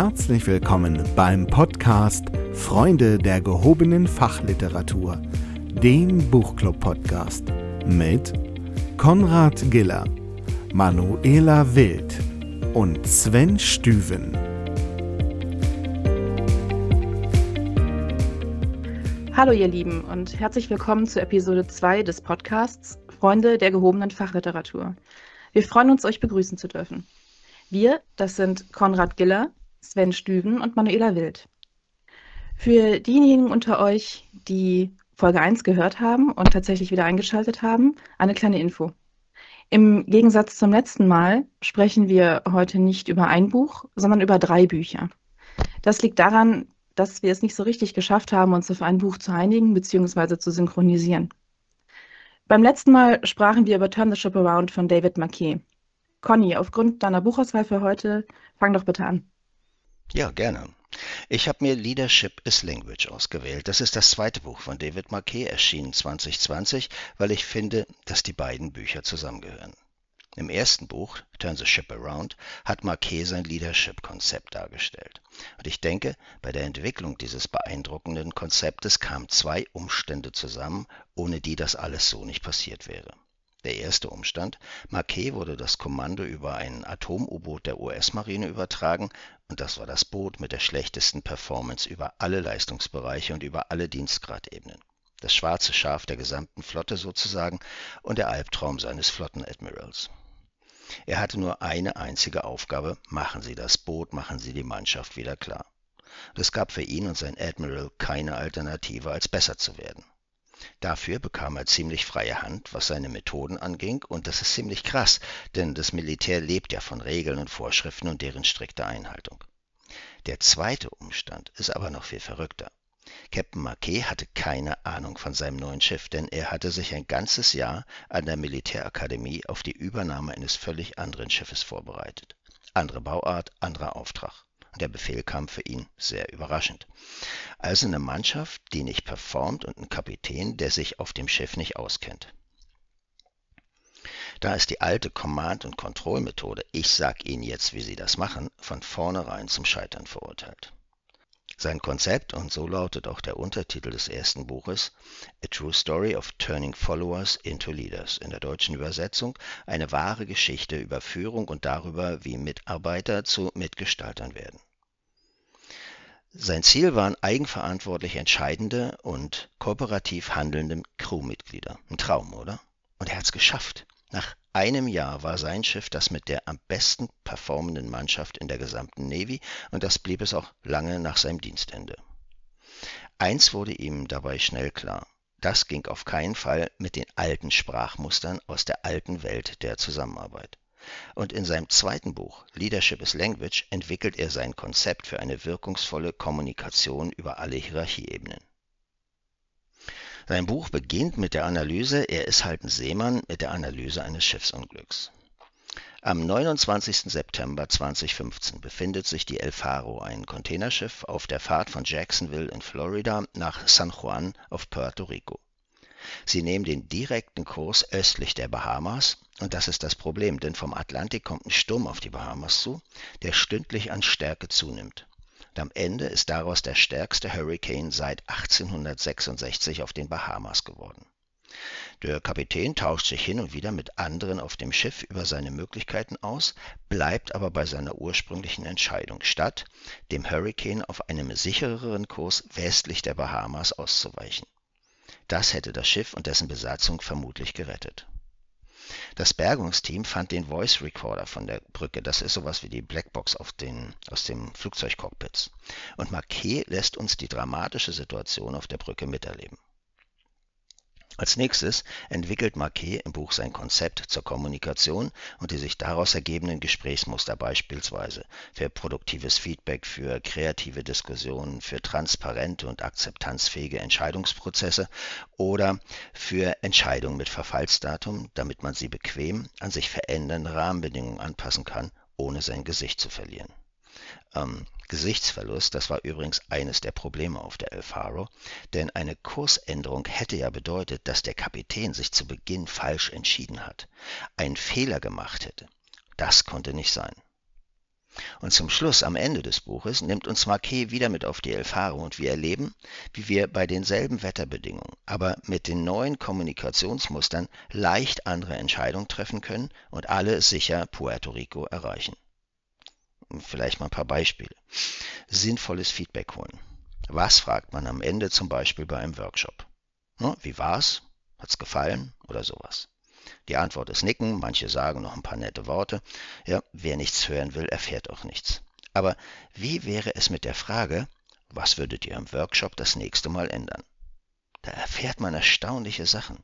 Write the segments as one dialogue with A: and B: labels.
A: Herzlich willkommen beim Podcast Freunde der gehobenen Fachliteratur, dem Buchclub-Podcast mit Konrad Giller, Manuela Wild und Sven Stüven.
B: Hallo ihr Lieben und herzlich willkommen zu Episode 2 des Podcasts Freunde der gehobenen Fachliteratur. Wir freuen uns, euch begrüßen zu dürfen. Wir, das sind Konrad Giller, Sven Stüven und Manuela Wild. Für diejenigen unter euch, die Folge 1 gehört haben und tatsächlich wieder eingeschaltet haben, eine kleine Info. Im Gegensatz zum letzten Mal sprechen wir heute nicht über ein Buch, sondern über drei Bücher. Das liegt daran, dass wir es nicht so richtig geschafft haben, uns auf ein Buch zu einigen bzw. zu synchronisieren. Beim letzten Mal sprachen wir über Turn the Ship Around von David Marquet. Conny, aufgrund deiner Buchauswahl für heute, fang doch bitte an.
C: Ja, gerne. Ich habe mir Leadership is Language ausgewählt. Das ist das zweite Buch von David Marquet, erschienen 2020, weil ich finde, dass die beiden Bücher zusammengehören. Im ersten Buch, Turn the Ship Around, hat Marquet sein Leadership-Konzept dargestellt. Und ich denke, bei der Entwicklung dieses beeindruckenden Konzeptes kamen zwei Umstände zusammen, ohne die das alles so nicht passiert wäre. Der erste Umstand: Marquet wurde das Kommando über ein Atom-U-Boot der US-Marine übertragen, und das war das Boot mit der schlechtesten Performance über alle Leistungsbereiche und über alle Dienstgradebenen. Das schwarze Schaf der gesamten Flotte sozusagen und der Albtraum seines Flottenadmirals. Er hatte nur eine einzige Aufgabe: Machen Sie das Boot, machen Sie die Mannschaft wieder klar. Es gab für ihn und sein Admiral keine Alternative, als besser zu werden. Dafür bekam er ziemlich freie Hand, was seine Methoden anging, und das ist ziemlich krass, denn das Militär lebt ja von Regeln und Vorschriften und deren strikter Einhaltung. Der zweite Umstand ist aber noch viel verrückter. Captain Marquet hatte keine Ahnung von seinem neuen Schiff, denn er hatte sich ein ganzes Jahr an der Militärakademie auf die Übernahme eines völlig anderen Schiffes vorbereitet. Andere Bauart, anderer Auftrag. Der Befehl kam für ihn sehr überraschend. Also eine Mannschaft, die nicht performt und ein Kapitän, der sich auf dem Schiff nicht auskennt. Da ist die alte Command- und Kontrollmethode, ich sag Ihnen jetzt, wie Sie das machen, von vornherein zum Scheitern verurteilt. Sein Konzept, und so lautet auch der Untertitel des ersten Buches, A True Story of Turning Followers into Leaders, in der deutschen Übersetzung eine wahre Geschichte über Führung und darüber, wie Mitarbeiter zu Mitgestaltern werden. Sein Ziel waren eigenverantwortlich entscheidende und kooperativ handelnde Crewmitglieder. Ein Traum, oder? Und er hat es geschafft. Nach einem Jahr war sein Schiff das mit der am besten performenden Mannschaft in der gesamten Navy und das blieb es auch lange nach seinem Dienstende. Eins wurde ihm dabei schnell klar. Das ging auf keinen Fall mit den alten Sprachmustern aus der alten Welt der Zusammenarbeit. Und in seinem zweiten Buch Leadership is Language entwickelt er sein Konzept für eine wirkungsvolle Kommunikation über alle Hierarchieebenen. Sein Buch beginnt mit der Analyse, er ist halt ein Seemann, mit der Analyse eines Schiffsunglücks. Am 29. September 2015 befindet sich die El Faro, ein Containerschiff, auf der Fahrt von Jacksonville in Florida nach San Juan auf Puerto Rico. Sie nehmen den direkten Kurs östlich der Bahamas und das ist das Problem, denn vom Atlantik kommt ein Sturm auf die Bahamas zu, der stündlich an Stärke zunimmt. Und am Ende ist daraus der stärkste Hurricane seit 1866 auf den Bahamas geworden. Der Kapitän tauscht sich hin und wieder mit anderen auf dem Schiff über seine Möglichkeiten aus, bleibt aber bei seiner ursprünglichen Entscheidung, statt dem Hurricane auf einem sichereren Kurs westlich der Bahamas auszuweichen. Das hätte das Schiff und dessen Besatzung vermutlich gerettet. Das Bergungsteam fand den Voice Recorder von der Brücke. Das ist sowas wie die Blackbox den, aus dem Flugzeugcockpits. Und Marquet lässt uns die dramatische Situation auf der Brücke miterleben. Als nächstes entwickelt Marquet im Buch sein Konzept zur Kommunikation und die sich daraus ergebenden Gesprächsmuster beispielsweise für produktives Feedback, für kreative Diskussionen, für transparente und akzeptanzfähige Entscheidungsprozesse oder für Entscheidungen mit Verfallsdatum, damit man sie bequem an sich verändernde Rahmenbedingungen anpassen kann, ohne sein Gesicht zu verlieren. Ähm, Gesichtsverlust, das war übrigens eines der Probleme auf der El Faro, denn eine Kursänderung hätte ja bedeutet, dass der Kapitän sich zu Beginn falsch entschieden hat, einen Fehler gemacht hätte. Das konnte nicht sein. Und zum Schluss, am Ende des Buches, nimmt uns Marquet wieder mit auf die Elfaro und wir erleben, wie wir bei denselben Wetterbedingungen, aber mit den neuen Kommunikationsmustern leicht andere Entscheidungen treffen können und alle sicher Puerto Rico erreichen. Vielleicht mal ein paar Beispiele. Sinnvolles Feedback holen. Was fragt man am Ende zum Beispiel bei einem Workshop? Wie war's? Hat's gefallen? Oder sowas. Die Antwort ist Nicken, manche sagen noch ein paar nette Worte. Ja, wer nichts hören will, erfährt auch nichts. Aber wie wäre es mit der Frage, was würdet ihr im Workshop das nächste Mal ändern? Da erfährt man erstaunliche Sachen,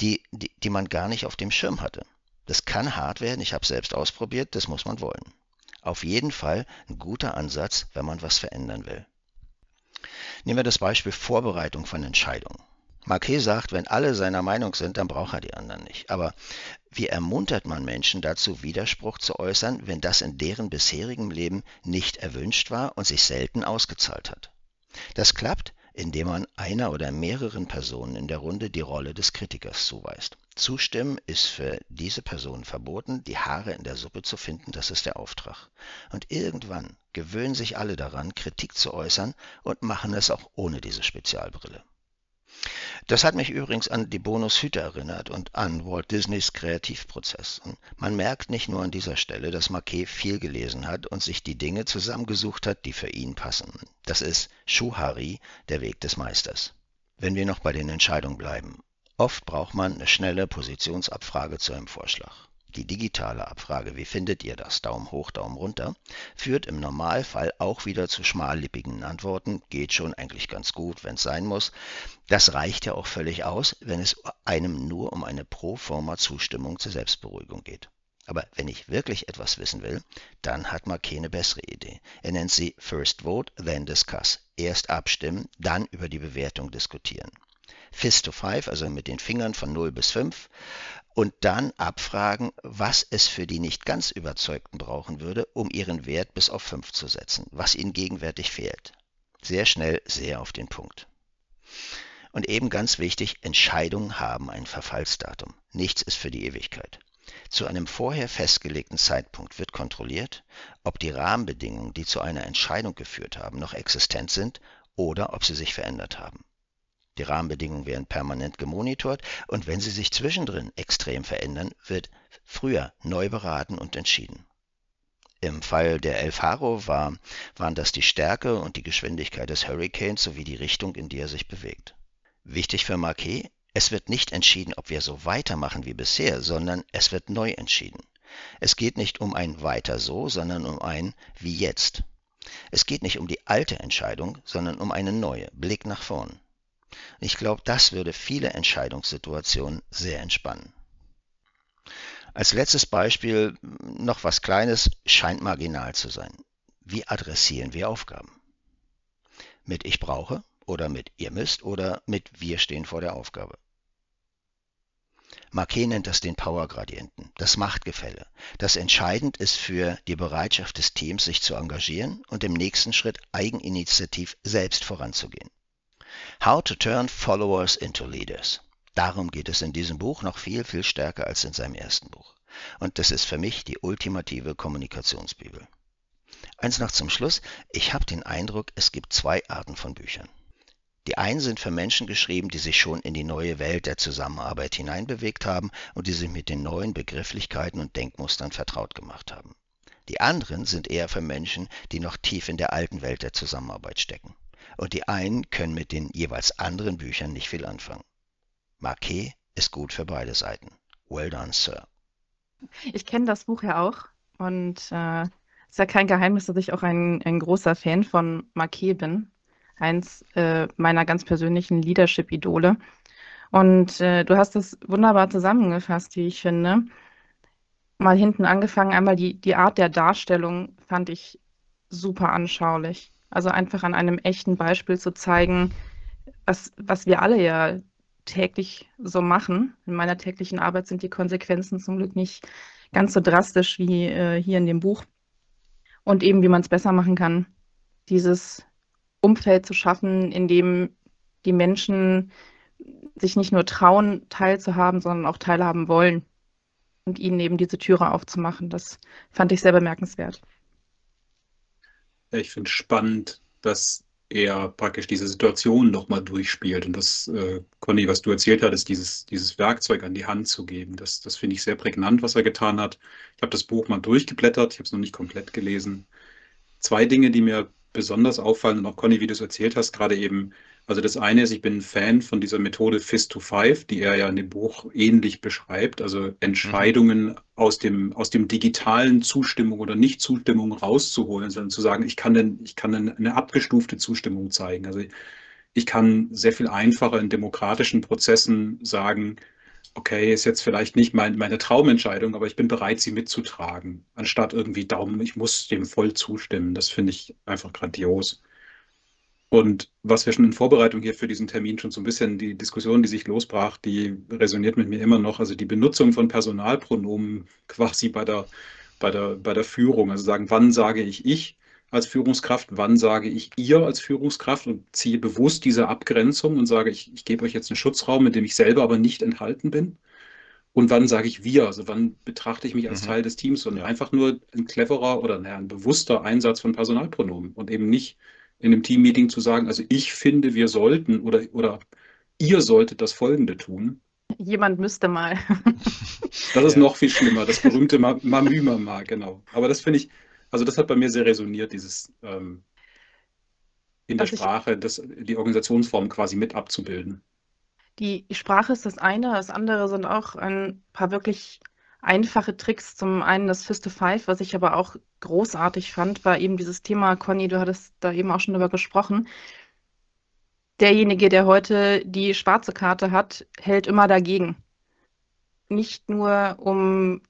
C: die, die, die man gar nicht auf dem Schirm hatte. Das kann hart werden, ich habe selbst ausprobiert, das muss man wollen. Auf jeden Fall ein guter Ansatz, wenn man was verändern will. Nehmen wir das Beispiel Vorbereitung von Entscheidungen. Marquet sagt, wenn alle seiner Meinung sind, dann braucht er die anderen nicht. Aber wie ermuntert man Menschen dazu, Widerspruch zu äußern, wenn das in deren bisherigem Leben nicht erwünscht war und sich selten ausgezahlt hat? Das klappt, indem man einer oder mehreren Personen in der Runde die Rolle des Kritikers zuweist. Zustimmen ist für diese Person verboten, die Haare in der Suppe zu finden, das ist der Auftrag. Und irgendwann gewöhnen sich alle daran, Kritik zu äußern und machen es auch ohne diese Spezialbrille. Das hat mich übrigens an die Bonushüte erinnert und an Walt Disneys Kreativprozess. Man merkt nicht nur an dieser Stelle, dass Marquet viel gelesen hat und sich die Dinge zusammengesucht hat, die für ihn passen. Das ist Schuhari, der Weg des Meisters. Wenn wir noch bei den Entscheidungen bleiben. Oft braucht man eine schnelle Positionsabfrage zu einem Vorschlag. Die digitale Abfrage, wie findet ihr das, Daumen hoch, Daumen runter, führt im Normalfall auch wieder zu schmallippigen Antworten, geht schon eigentlich ganz gut, wenn es sein muss. Das reicht ja auch völlig aus, wenn es einem nur um eine pro forma Zustimmung zur Selbstberuhigung geht. Aber wenn ich wirklich etwas wissen will, dann hat Marquet eine bessere Idee. Er nennt sie First Vote, then Discuss. Erst abstimmen, dann über die Bewertung diskutieren. Fist to Five, also mit den Fingern von 0 bis 5 und dann abfragen, was es für die nicht ganz Überzeugten brauchen würde, um ihren Wert bis auf 5 zu setzen, was ihnen gegenwärtig fehlt. Sehr schnell, sehr auf den Punkt. Und eben ganz wichtig, Entscheidungen haben ein Verfallsdatum. Nichts ist für die Ewigkeit. Zu einem vorher festgelegten Zeitpunkt wird kontrolliert, ob die Rahmenbedingungen, die zu einer Entscheidung geführt haben, noch existent sind oder ob sie sich verändert haben. Die Rahmenbedingungen werden permanent gemonitort und wenn sie sich zwischendrin extrem verändern, wird früher neu beraten und entschieden. Im Fall der El Faro war, waren das die Stärke und die Geschwindigkeit des Hurricanes sowie die Richtung, in die er sich bewegt. Wichtig für Marquet, es wird nicht entschieden, ob wir so weitermachen wie bisher, sondern es wird neu entschieden. Es geht nicht um ein weiter so, sondern um ein wie jetzt. Es geht nicht um die alte Entscheidung, sondern um eine neue, Blick nach vorn. Ich glaube, das würde viele Entscheidungssituationen sehr entspannen. Als letztes Beispiel noch was Kleines, scheint marginal zu sein. Wie adressieren wir Aufgaben? Mit ich brauche oder mit ihr müsst oder mit wir stehen vor der Aufgabe. Marquet nennt das den Power-Gradienten, das Machtgefälle, das entscheidend ist für die Bereitschaft des Teams, sich zu engagieren und im nächsten Schritt eigeninitiativ selbst voranzugehen. How to Turn Followers into Leaders. Darum geht es in diesem Buch noch viel, viel stärker als in seinem ersten Buch. Und das ist für mich die ultimative Kommunikationsbibel. Eins noch zum Schluss. Ich habe den Eindruck, es gibt zwei Arten von Büchern. Die einen sind für Menschen geschrieben, die sich schon in die neue Welt der Zusammenarbeit hineinbewegt haben und die sich mit den neuen Begrifflichkeiten und Denkmustern vertraut gemacht haben. Die anderen sind eher für Menschen, die noch tief in der alten Welt der Zusammenarbeit stecken und die einen können mit den jeweils anderen Büchern nicht viel anfangen. Marquet ist gut für beide Seiten. Well done, Sir.
B: Ich kenne das Buch ja auch und äh, ist ja kein Geheimnis, dass ich auch ein, ein großer Fan von Marquet bin. Eins äh, meiner ganz persönlichen Leadership-Idole. Und äh, du hast das wunderbar zusammengefasst, wie ich finde. Mal hinten angefangen, einmal die, die Art der Darstellung fand ich super anschaulich. Also einfach an einem echten Beispiel zu zeigen, was, was wir alle ja täglich so machen. In meiner täglichen Arbeit sind die Konsequenzen zum Glück nicht ganz so drastisch wie äh, hier in dem Buch. Und eben, wie man es besser machen kann, dieses Umfeld zu schaffen, in dem die Menschen sich nicht nur trauen, teilzuhaben, sondern auch teilhaben wollen. Und ihnen eben diese Türe aufzumachen. Das fand ich sehr bemerkenswert.
D: Ich finde spannend, dass er praktisch diese Situation nochmal durchspielt. Und das, äh, Conny, was du erzählt hattest, dieses, dieses Werkzeug an die Hand zu geben, das, das finde ich sehr prägnant, was er getan hat. Ich habe das Buch mal durchgeblättert, ich habe es noch nicht komplett gelesen. Zwei Dinge, die mir besonders auffallen und auch Conny, wie du es erzählt hast, gerade eben also das eine ist, ich bin ein Fan von dieser Methode Fist to Five, die er ja in dem Buch ähnlich beschreibt. Also Entscheidungen mhm. aus dem, aus dem digitalen Zustimmung oder Nicht-Zustimmung rauszuholen, sondern zu sagen, ich kann, denn, ich kann eine abgestufte Zustimmung zeigen. Also ich kann sehr viel einfacher in demokratischen Prozessen sagen, okay, ist jetzt vielleicht nicht mein, meine Traumentscheidung, aber ich bin bereit, sie mitzutragen, anstatt irgendwie Daumen, ich muss dem voll zustimmen. Das finde ich einfach grandios. Und was wir schon in Vorbereitung hier für diesen Termin schon so ein bisschen, die Diskussion, die sich losbrach, die resoniert mit mir immer noch. Also die Benutzung von Personalpronomen quasi bei der, bei der, bei der Führung. Also sagen, wann sage ich ich als Führungskraft, wann sage ich ihr als Führungskraft und ziehe bewusst diese Abgrenzung und sage, ich, ich gebe euch jetzt einen Schutzraum, in dem ich selber aber nicht enthalten bin. Und wann sage ich wir? Also wann betrachte ich mich als mhm. Teil des Teams und ja. einfach nur ein cleverer oder naja, ein bewusster Einsatz von Personalpronomen und eben nicht in einem Teammeeting zu sagen, also ich finde, wir sollten oder, oder ihr solltet das Folgende tun.
B: Jemand müsste mal.
D: das ist ja. noch viel schlimmer, das berühmte Mamüma genau. Aber das finde ich, also das hat bei mir sehr resoniert, dieses ähm, in der also Sprache, das, die Organisationsform quasi mit abzubilden.
B: Die Sprache ist das eine, das andere sind auch ein paar wirklich einfache Tricks. Zum einen das Fist to Five, was ich aber auch großartig fand, war eben dieses Thema, Conny, du hattest da eben auch schon drüber gesprochen. Derjenige, der heute die schwarze Karte hat, hält immer dagegen. Nicht nur, um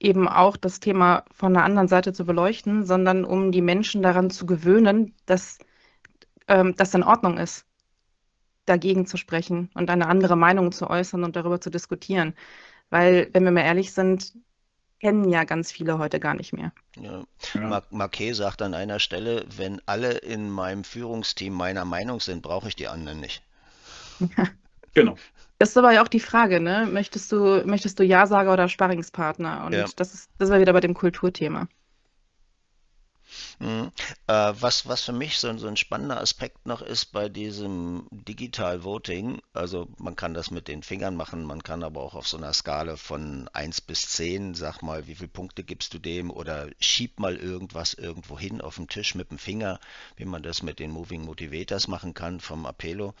B: eben auch das Thema von der anderen Seite zu beleuchten, sondern um die Menschen daran zu gewöhnen, dass ähm, das in Ordnung ist, dagegen zu sprechen und eine andere Meinung zu äußern und darüber zu diskutieren. Weil, wenn wir mal ehrlich sind, kennen ja ganz viele heute gar nicht mehr.
C: Ja. Ja. Marquet sagt an einer Stelle, wenn alle in meinem Führungsteam meiner Meinung sind, brauche ich die anderen nicht.
B: Ja. Genau. Das ist aber ja auch die Frage, ne? Möchtest du, möchtest du Ja-Sager oder Sparringspartner? Und ja. das ist, das ist wieder bei dem Kulturthema.
C: Mhm. Äh, was, was für mich so, so ein spannender Aspekt noch ist bei diesem Digital Voting, also man kann das mit den Fingern machen, man kann aber auch auf so einer Skala von 1 bis 10, sag mal, wie viele Punkte gibst du dem oder schieb mal irgendwas irgendwo hin auf den Tisch mit dem Finger, wie man das mit den Moving Motivators machen kann vom Appello.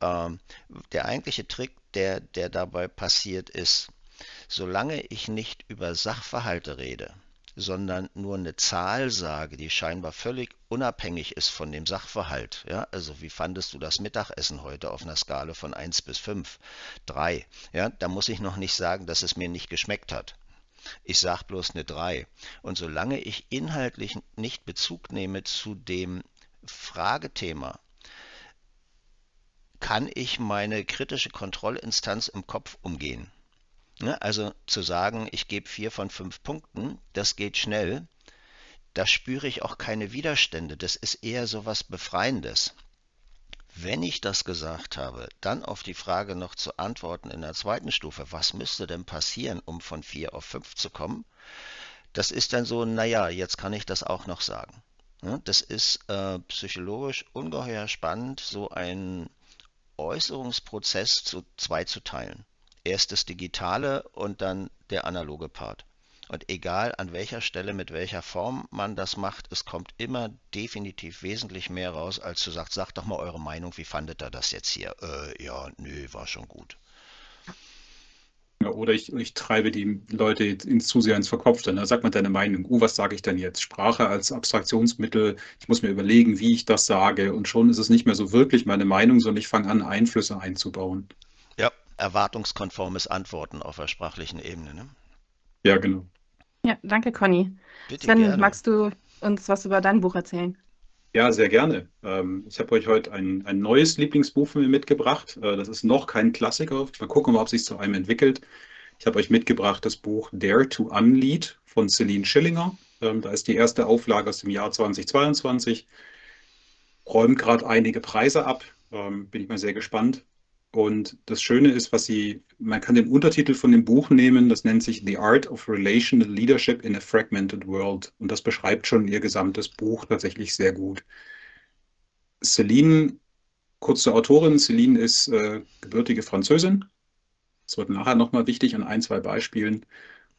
C: Ähm, der eigentliche Trick, der, der dabei passiert ist, solange ich nicht über Sachverhalte rede, sondern nur eine Zahl sage, die scheinbar völlig unabhängig ist von dem Sachverhalt. Ja, also wie fandest du das Mittagessen heute auf einer Skala von 1 bis 5? 3. Ja, da muss ich noch nicht sagen, dass es mir nicht geschmeckt hat. Ich sage bloß eine 3. Und solange ich inhaltlich nicht Bezug nehme zu dem Fragethema, kann ich meine kritische Kontrollinstanz im Kopf umgehen. Ne? Also zu sagen, ich gebe vier von fünf Punkten, das geht schnell. Da spüre ich auch keine Widerstände. Das ist eher so was Befreiendes. Wenn ich das gesagt habe, dann auf die Frage noch zu antworten in der zweiten Stufe, was müsste denn passieren, um von vier auf fünf zu kommen? Das ist dann so, naja, jetzt kann ich das auch noch sagen. Ne? Das ist äh, psychologisch ungeheuer spannend, so einen Äußerungsprozess zu zwei zu teilen erst das Digitale und dann der analoge Part. Und egal an welcher Stelle, mit welcher Form man das macht, es kommt immer definitiv wesentlich mehr raus, als zu sagt, sagt doch mal eure Meinung, wie fandet ihr das jetzt hier? Äh, ja, nö, war schon gut.
D: Oder ich, ich treibe die Leute ins zu sehr ins Verkopfte. Ne? Sag mal deine Meinung. Uh, was sage ich denn jetzt? Sprache als Abstraktionsmittel. Ich muss mir überlegen, wie ich das sage. Und schon ist es nicht mehr so wirklich meine Meinung, sondern ich fange an, Einflüsse einzubauen
C: erwartungskonformes Antworten auf der sprachlichen Ebene. Ne?
D: Ja, genau.
B: Ja, danke, Conny. Bitte Sven, gerne. magst du uns was über dein Buch erzählen?
D: Ja, sehr gerne. Ähm, ich habe euch heute ein, ein neues Lieblingsbuch von mir mitgebracht. Äh, das ist noch kein Klassiker. Mal gucken, ob es sich zu einem entwickelt. Ich habe euch mitgebracht das Buch Dare to Unlead von Celine Schillinger. Ähm, da ist die erste Auflage aus dem Jahr 2022. Räumt gerade einige Preise ab. Ähm, bin ich mal sehr gespannt. Und das Schöne ist, was sie, man kann den Untertitel von dem Buch nehmen, das nennt sich The Art of Relational Leadership in a Fragmented World. Und das beschreibt schon ihr gesamtes Buch tatsächlich sehr gut. Celine, kurz zur Autorin, Celine ist äh, gebürtige Französin. Das wird nachher nochmal wichtig an ein, zwei Beispielen.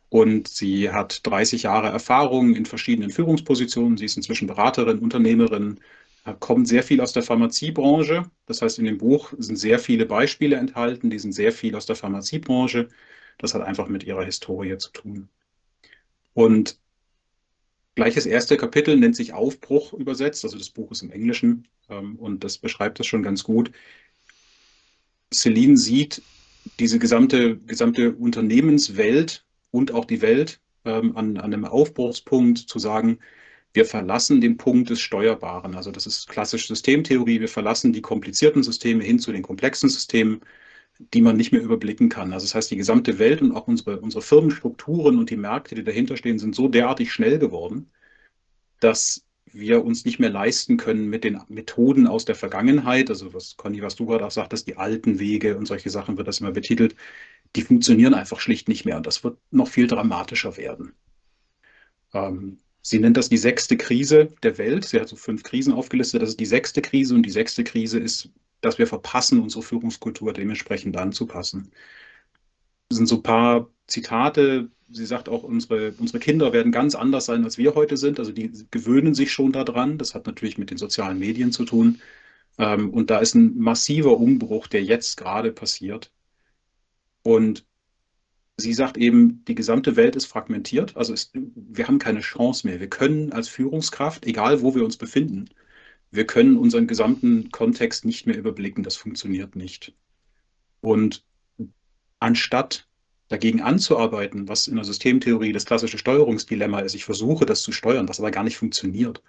D: Und sie hat 30 Jahre Erfahrung in verschiedenen Führungspositionen. Sie ist inzwischen Beraterin, Unternehmerin, kommt sehr viel aus der Pharmaziebranche. Das heißt, in dem Buch sind sehr viele Beispiele enthalten, die sind sehr viel aus der Pharmaziebranche. Das hat einfach mit ihrer Historie zu tun. Und gleich das erste Kapitel nennt sich Aufbruch übersetzt, also das Buch ist im Englischen ähm, und das beschreibt das schon ganz gut. Celine sieht diese gesamte, gesamte Unternehmenswelt und auch die Welt ähm, an, an einem Aufbruchspunkt zu sagen, wir verlassen den Punkt des Steuerbaren. Also das ist klassische Systemtheorie. Wir verlassen die komplizierten Systeme hin zu den komplexen Systemen, die man nicht mehr überblicken kann. Also das heißt, die gesamte Welt und auch unsere, unsere Firmenstrukturen und die Märkte, die dahinter stehen, sind so derartig schnell geworden, dass wir uns nicht mehr leisten können mit den Methoden aus der Vergangenheit, also was Conny, was du gerade auch sagtest, die alten Wege und solche Sachen wird das immer betitelt, die funktionieren einfach schlicht nicht mehr und das wird noch viel dramatischer werden. Ähm, sie nennt das die sechste Krise der Welt. Sie hat so fünf Krisen aufgelistet. Das ist die sechste Krise und die sechste Krise ist, dass wir verpassen, unsere Führungskultur dementsprechend anzupassen. Das sind so ein paar Zitate. Sie sagt auch, unsere, unsere Kinder werden ganz anders sein, als wir heute sind. Also die gewöhnen sich schon daran. Das hat natürlich mit den sozialen Medien zu tun. Ähm, und da ist ein massiver Umbruch, der jetzt gerade passiert. Und sie sagt eben, die gesamte Welt ist fragmentiert. Also es, wir haben keine Chance mehr. Wir können als Führungskraft, egal wo wir uns befinden, wir können unseren gesamten Kontext nicht mehr überblicken. Das funktioniert nicht. Und anstatt dagegen anzuarbeiten, was in der Systemtheorie das klassische Steuerungsdilemma ist, ich versuche das zu steuern, was aber gar nicht funktioniert,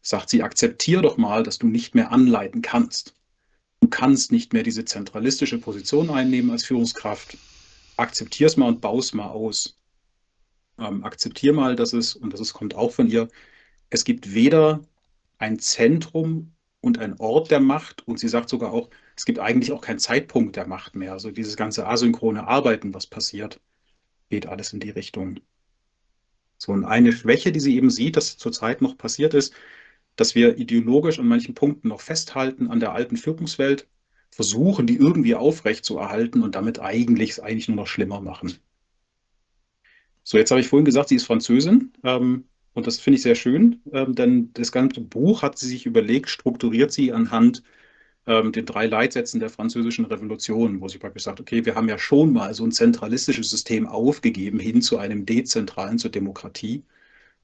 D: sagt sie, akzeptier doch mal, dass du nicht mehr anleiten kannst. Du kannst nicht mehr diese zentralistische Position einnehmen als Führungskraft. Akzeptier es mal und baue es mal aus. Ähm, akzeptier mal, dass es, und das ist, kommt auch von ihr, es gibt weder ein Zentrum und ein Ort der Macht und sie sagt sogar auch, es gibt eigentlich auch keinen Zeitpunkt der Macht mehr. Also dieses ganze asynchrone Arbeiten, was passiert, geht alles in die Richtung. So, und eine Schwäche, die sie eben sieht, dass zurzeit noch passiert ist, dass wir ideologisch an manchen Punkten noch festhalten an der alten Führungswelt, versuchen, die irgendwie aufrecht zu erhalten und damit eigentlich es eigentlich nur noch schlimmer machen. So, jetzt habe ich vorhin gesagt, sie ist Französin ähm, und das finde ich sehr schön, ähm, denn das ganze Buch hat sie sich überlegt, strukturiert sie anhand ähm, den drei Leitsätzen der französischen Revolution, wo sie praktisch sagt, okay, wir haben ja schon mal so ein zentralistisches System aufgegeben hin zu einem dezentralen, zur Demokratie.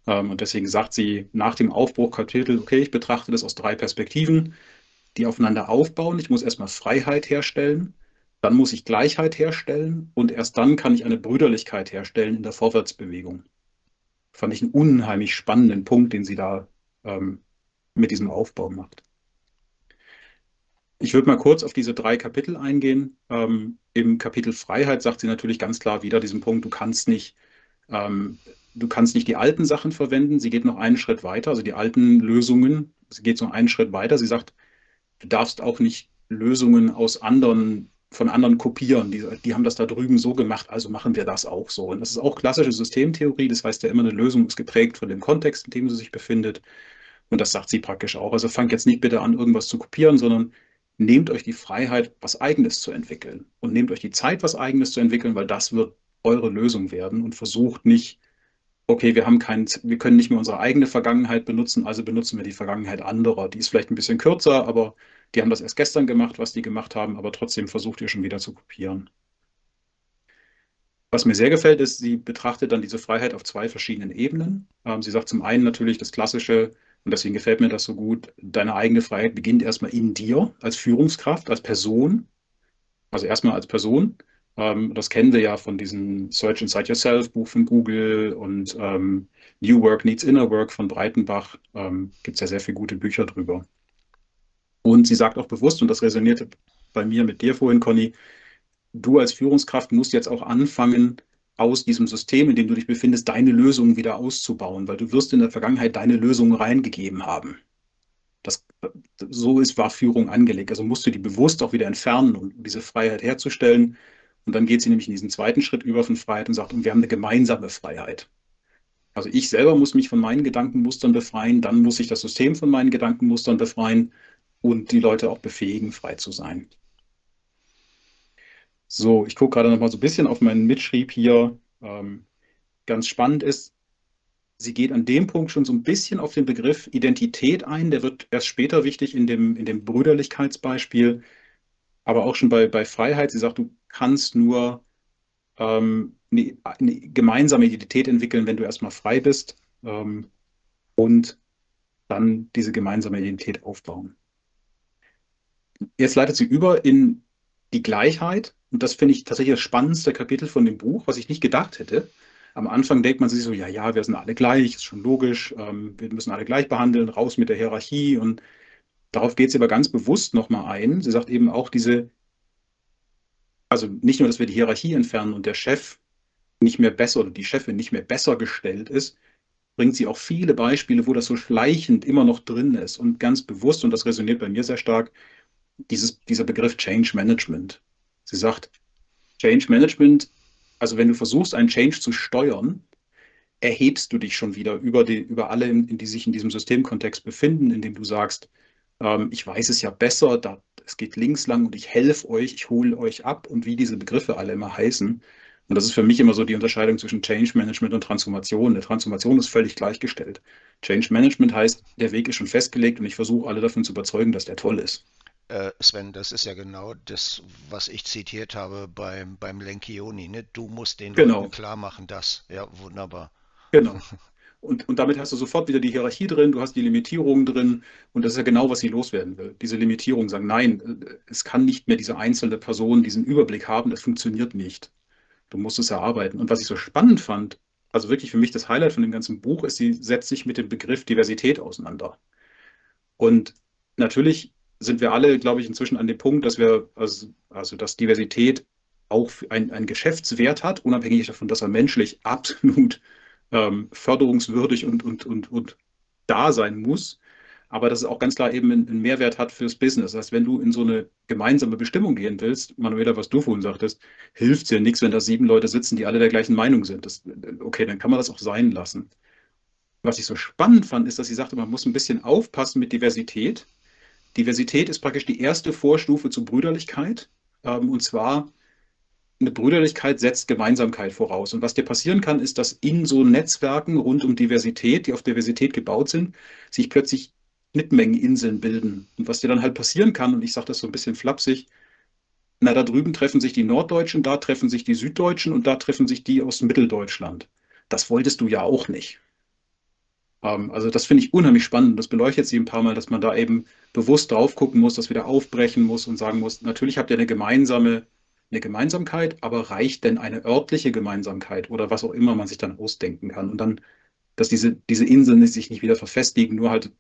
D: Ähm, und deswegen sagt sie nach dem Aufbruchkapitel, okay, ich betrachte das aus drei Perspektiven, die aufeinander aufbauen. Ich muss erstmal Freiheit herstellen, dann muss ich Gleichheit herstellen und erst dann kann ich eine Brüderlichkeit herstellen in der Vorwärtsbewegung. Fand ich einen unheimlich spannenden Punkt, den sie da ähm, mit diesem Aufbau macht. Ich würde mal kurz auf diese drei Kapitel eingehen. Ähm, Im Kapitel Freiheit sagt sie natürlich ganz klar wieder diesen Punkt, du kannst nicht ähm, du kannst nicht die alten Sachen verwenden. Sie geht noch einen Schritt weiter, also die alten Lösungen. Sie geht so einen Schritt weiter. Sie sagt, du darfst auch nicht Lösungen aus anderen, von anderen kopieren. Die, die haben das da drüben so gemacht, also machen wir das auch so. Und das ist auch klassische Systemtheorie. Das heißt ja immer, eine Lösung ist geprägt von dem Kontext, in dem sie sich befindet. Und das sagt sie praktisch auch. Also fangt jetzt nicht bitte an, irgendwas zu kopieren, sondern nehmt euch die Freiheit, was Eigenes zu entwickeln. Und nehmt euch die Zeit, was Eigenes zu entwickeln, weil das wird eure Lösung werden. Und versucht nicht, okay, wir haben keinen, wir können nicht mehr unsere eigene Vergangenheit benutzen, also benutzen wir die Vergangenheit anderer. Die ist vielleicht ein bisschen kürzer, aber die haben das erst gestern gemacht, was die gemacht haben, aber trotzdem versucht ihr schon wieder zu kopieren. Was mir sehr gefällt, ist, sie betrachtet dann diese Freiheit auf zwei verschiedenen Ebenen. Ähm, sie sagt zum einen natürlich das klassische, und deswegen gefällt mir das so gut, deine eigene Freiheit beginnt erstmal in dir als Führungskraft, als Person. Also erstmal als Person. Ähm, das kennen wir ja von diesem Search Inside Yourself Buch von Google und ähm, New Work Needs Inner Work von Breitenbach. Ähm, Gibt es ja sehr viele gute Bücher drüber. Und sie sagt auch bewusst, und das resonierte bei mir mit dir vorhin, Conny, du als Führungskraft musst jetzt auch anfangen, aus diesem System, in dem du dich befindest, deine Lösungen wieder auszubauen, weil du wirst in der Vergangenheit deine Lösungen reingegeben haben. Das so ist, war Führung angelegt. Also musst du die bewusst auch wieder entfernen, um diese Freiheit herzustellen. Und dann geht sie nämlich in diesen zweiten Schritt über von Freiheit und sagt, und wir haben eine gemeinsame Freiheit. Also ich selber muss mich von meinen Gedankenmustern befreien, dann muss ich das System von meinen Gedankenmustern befreien und die Leute auch befähigen, frei zu sein. So, ich gucke gerade noch mal so ein bisschen auf meinen Mitschrieb hier. Ähm, ganz spannend ist, sie geht an dem Punkt schon so ein bisschen auf den Begriff Identität ein. Der wird erst später wichtig in dem, in dem Brüderlichkeitsbeispiel, aber auch schon bei, bei Freiheit. Sie sagt, du kannst nur ähm, eine, eine, gemeinsame Identität entwickeln, wenn du erstmal frei bist ähm, und dann diese gemeinsame Identität aufbauen. Jetzt leitet sie über in die Gleichheit. Und das finde ich tatsächlich das spannendste Kapitel von dem Buch, was ich nicht gedacht hätte. Am Anfang denkt man sich so, ja, ja, wir sind alle gleich, ist schon logisch, ähm, wir müssen alle gleich behandeln, raus mit der Hierarchie. Und darauf geht sie aber ganz bewusst nochmal ein. Sie sagt eben auch diese, also nicht nur, dass wir die Hierarchie entfernen und der Chef nicht mehr besser oder die Chefin nicht mehr besser gestellt ist, bringt sie auch viele Beispiele, wo das so schleichend immer noch drin ist und ganz bewusst, und das resoniert bei mir sehr stark, dieses, dieser Begriff Change Management. Sie sagt, Change Management also wenn du versuchst, einen Change zu steuern, erhebst du dich schon wieder über, die, über alle, in, die sich in diesem Systemkontext befinden, indem du sagst, ähm, ich weiß es ja besser, da, es geht links lang und ich helfe euch, ich hole euch ab und wie diese Begriffe alle immer heißen. Und das ist für mich immer so die Unterscheidung zwischen Change Management und Transformation. Eine Transformation ist völlig gleichgestellt. Change Management heißt, der Weg ist schon festgelegt und ich versuche alle davon zu überzeugen, dass der toll ist.
C: Äh, Sven, das ist ja genau das, was ich zitiert habe beim, beim Lenkioni. Ne? Du musst den
D: genau.
C: Leuten klar machen, das. Ja, wunderbar.
D: Genau. Und, und damit hast du sofort wieder die Hierarchie drin, du hast die Limitierungen drin und das ist ja genau, was sie loswerden will. Diese Limitierungen sagen, nein, äh, es kann nicht mehr diese einzelne Person diesen Überblick haben, das funktioniert nicht. Du musst es erarbeiten. Und was ich so spannend fand, also wirklich für mich das Highlight von dem ganzen Buch ist, sie setzt sich mit dem Begriff Diversität auseinander. Und natürlich sind wir alle, glaube ich, inzwischen an dem Punkt, dass wir, also, also dass Diversität auch einen Geschäftswert hat, unabhängig davon, dass er menschlich absolut ähm, förderungswürdig und, und, und, und da sein muss. Aber dass es auch ganz klar eben einen Mehrwert hat fürs Business. Das heißt, wenn du in so eine gemeinsame Bestimmung gehen willst, Manuela, was du vorhin sagtest, hilft es dir nichts, wenn da sieben Leute sitzen, die alle der gleichen Meinung sind. Das, okay, dann kann man das auch sein lassen. Was ich so spannend fand, ist, dass sie sagte, man muss ein bisschen aufpassen mit Diversität, Diversität ist praktisch die erste Vorstufe zur Brüderlichkeit. Ähm, und zwar, eine Brüderlichkeit setzt Gemeinsamkeit voraus. Und was dir passieren kann, ist, dass in so Netzwerken rund um Diversität, die auf Diversität gebaut sind, sich plötzlich Schnittmengeninseln bilden. Und was dir dann halt passieren kann, und ich sage das so ein bisschen flapsig, na, da drüben treffen sich die Norddeutschen, da treffen sich die Süddeutschen und da treffen sich die aus Mitteldeutschland. Das wolltest du ja auch nicht. Ähm, also das finde ich unheimlich spannend. Das beleuchtet sie ein paar Mal, dass man da eben bewusst drauf gucken muss, das wieder aufbrechen muss und sagen muss, natürlich habt ihr eine gemeinsame, eine Gemeinsamkeit, aber reicht denn eine örtliche Gemeinsamkeit oder was auch immer man sich dann ausdenken kann? Und dann, dass diese, diese Inseln sich nicht wieder verfestigen, nur halt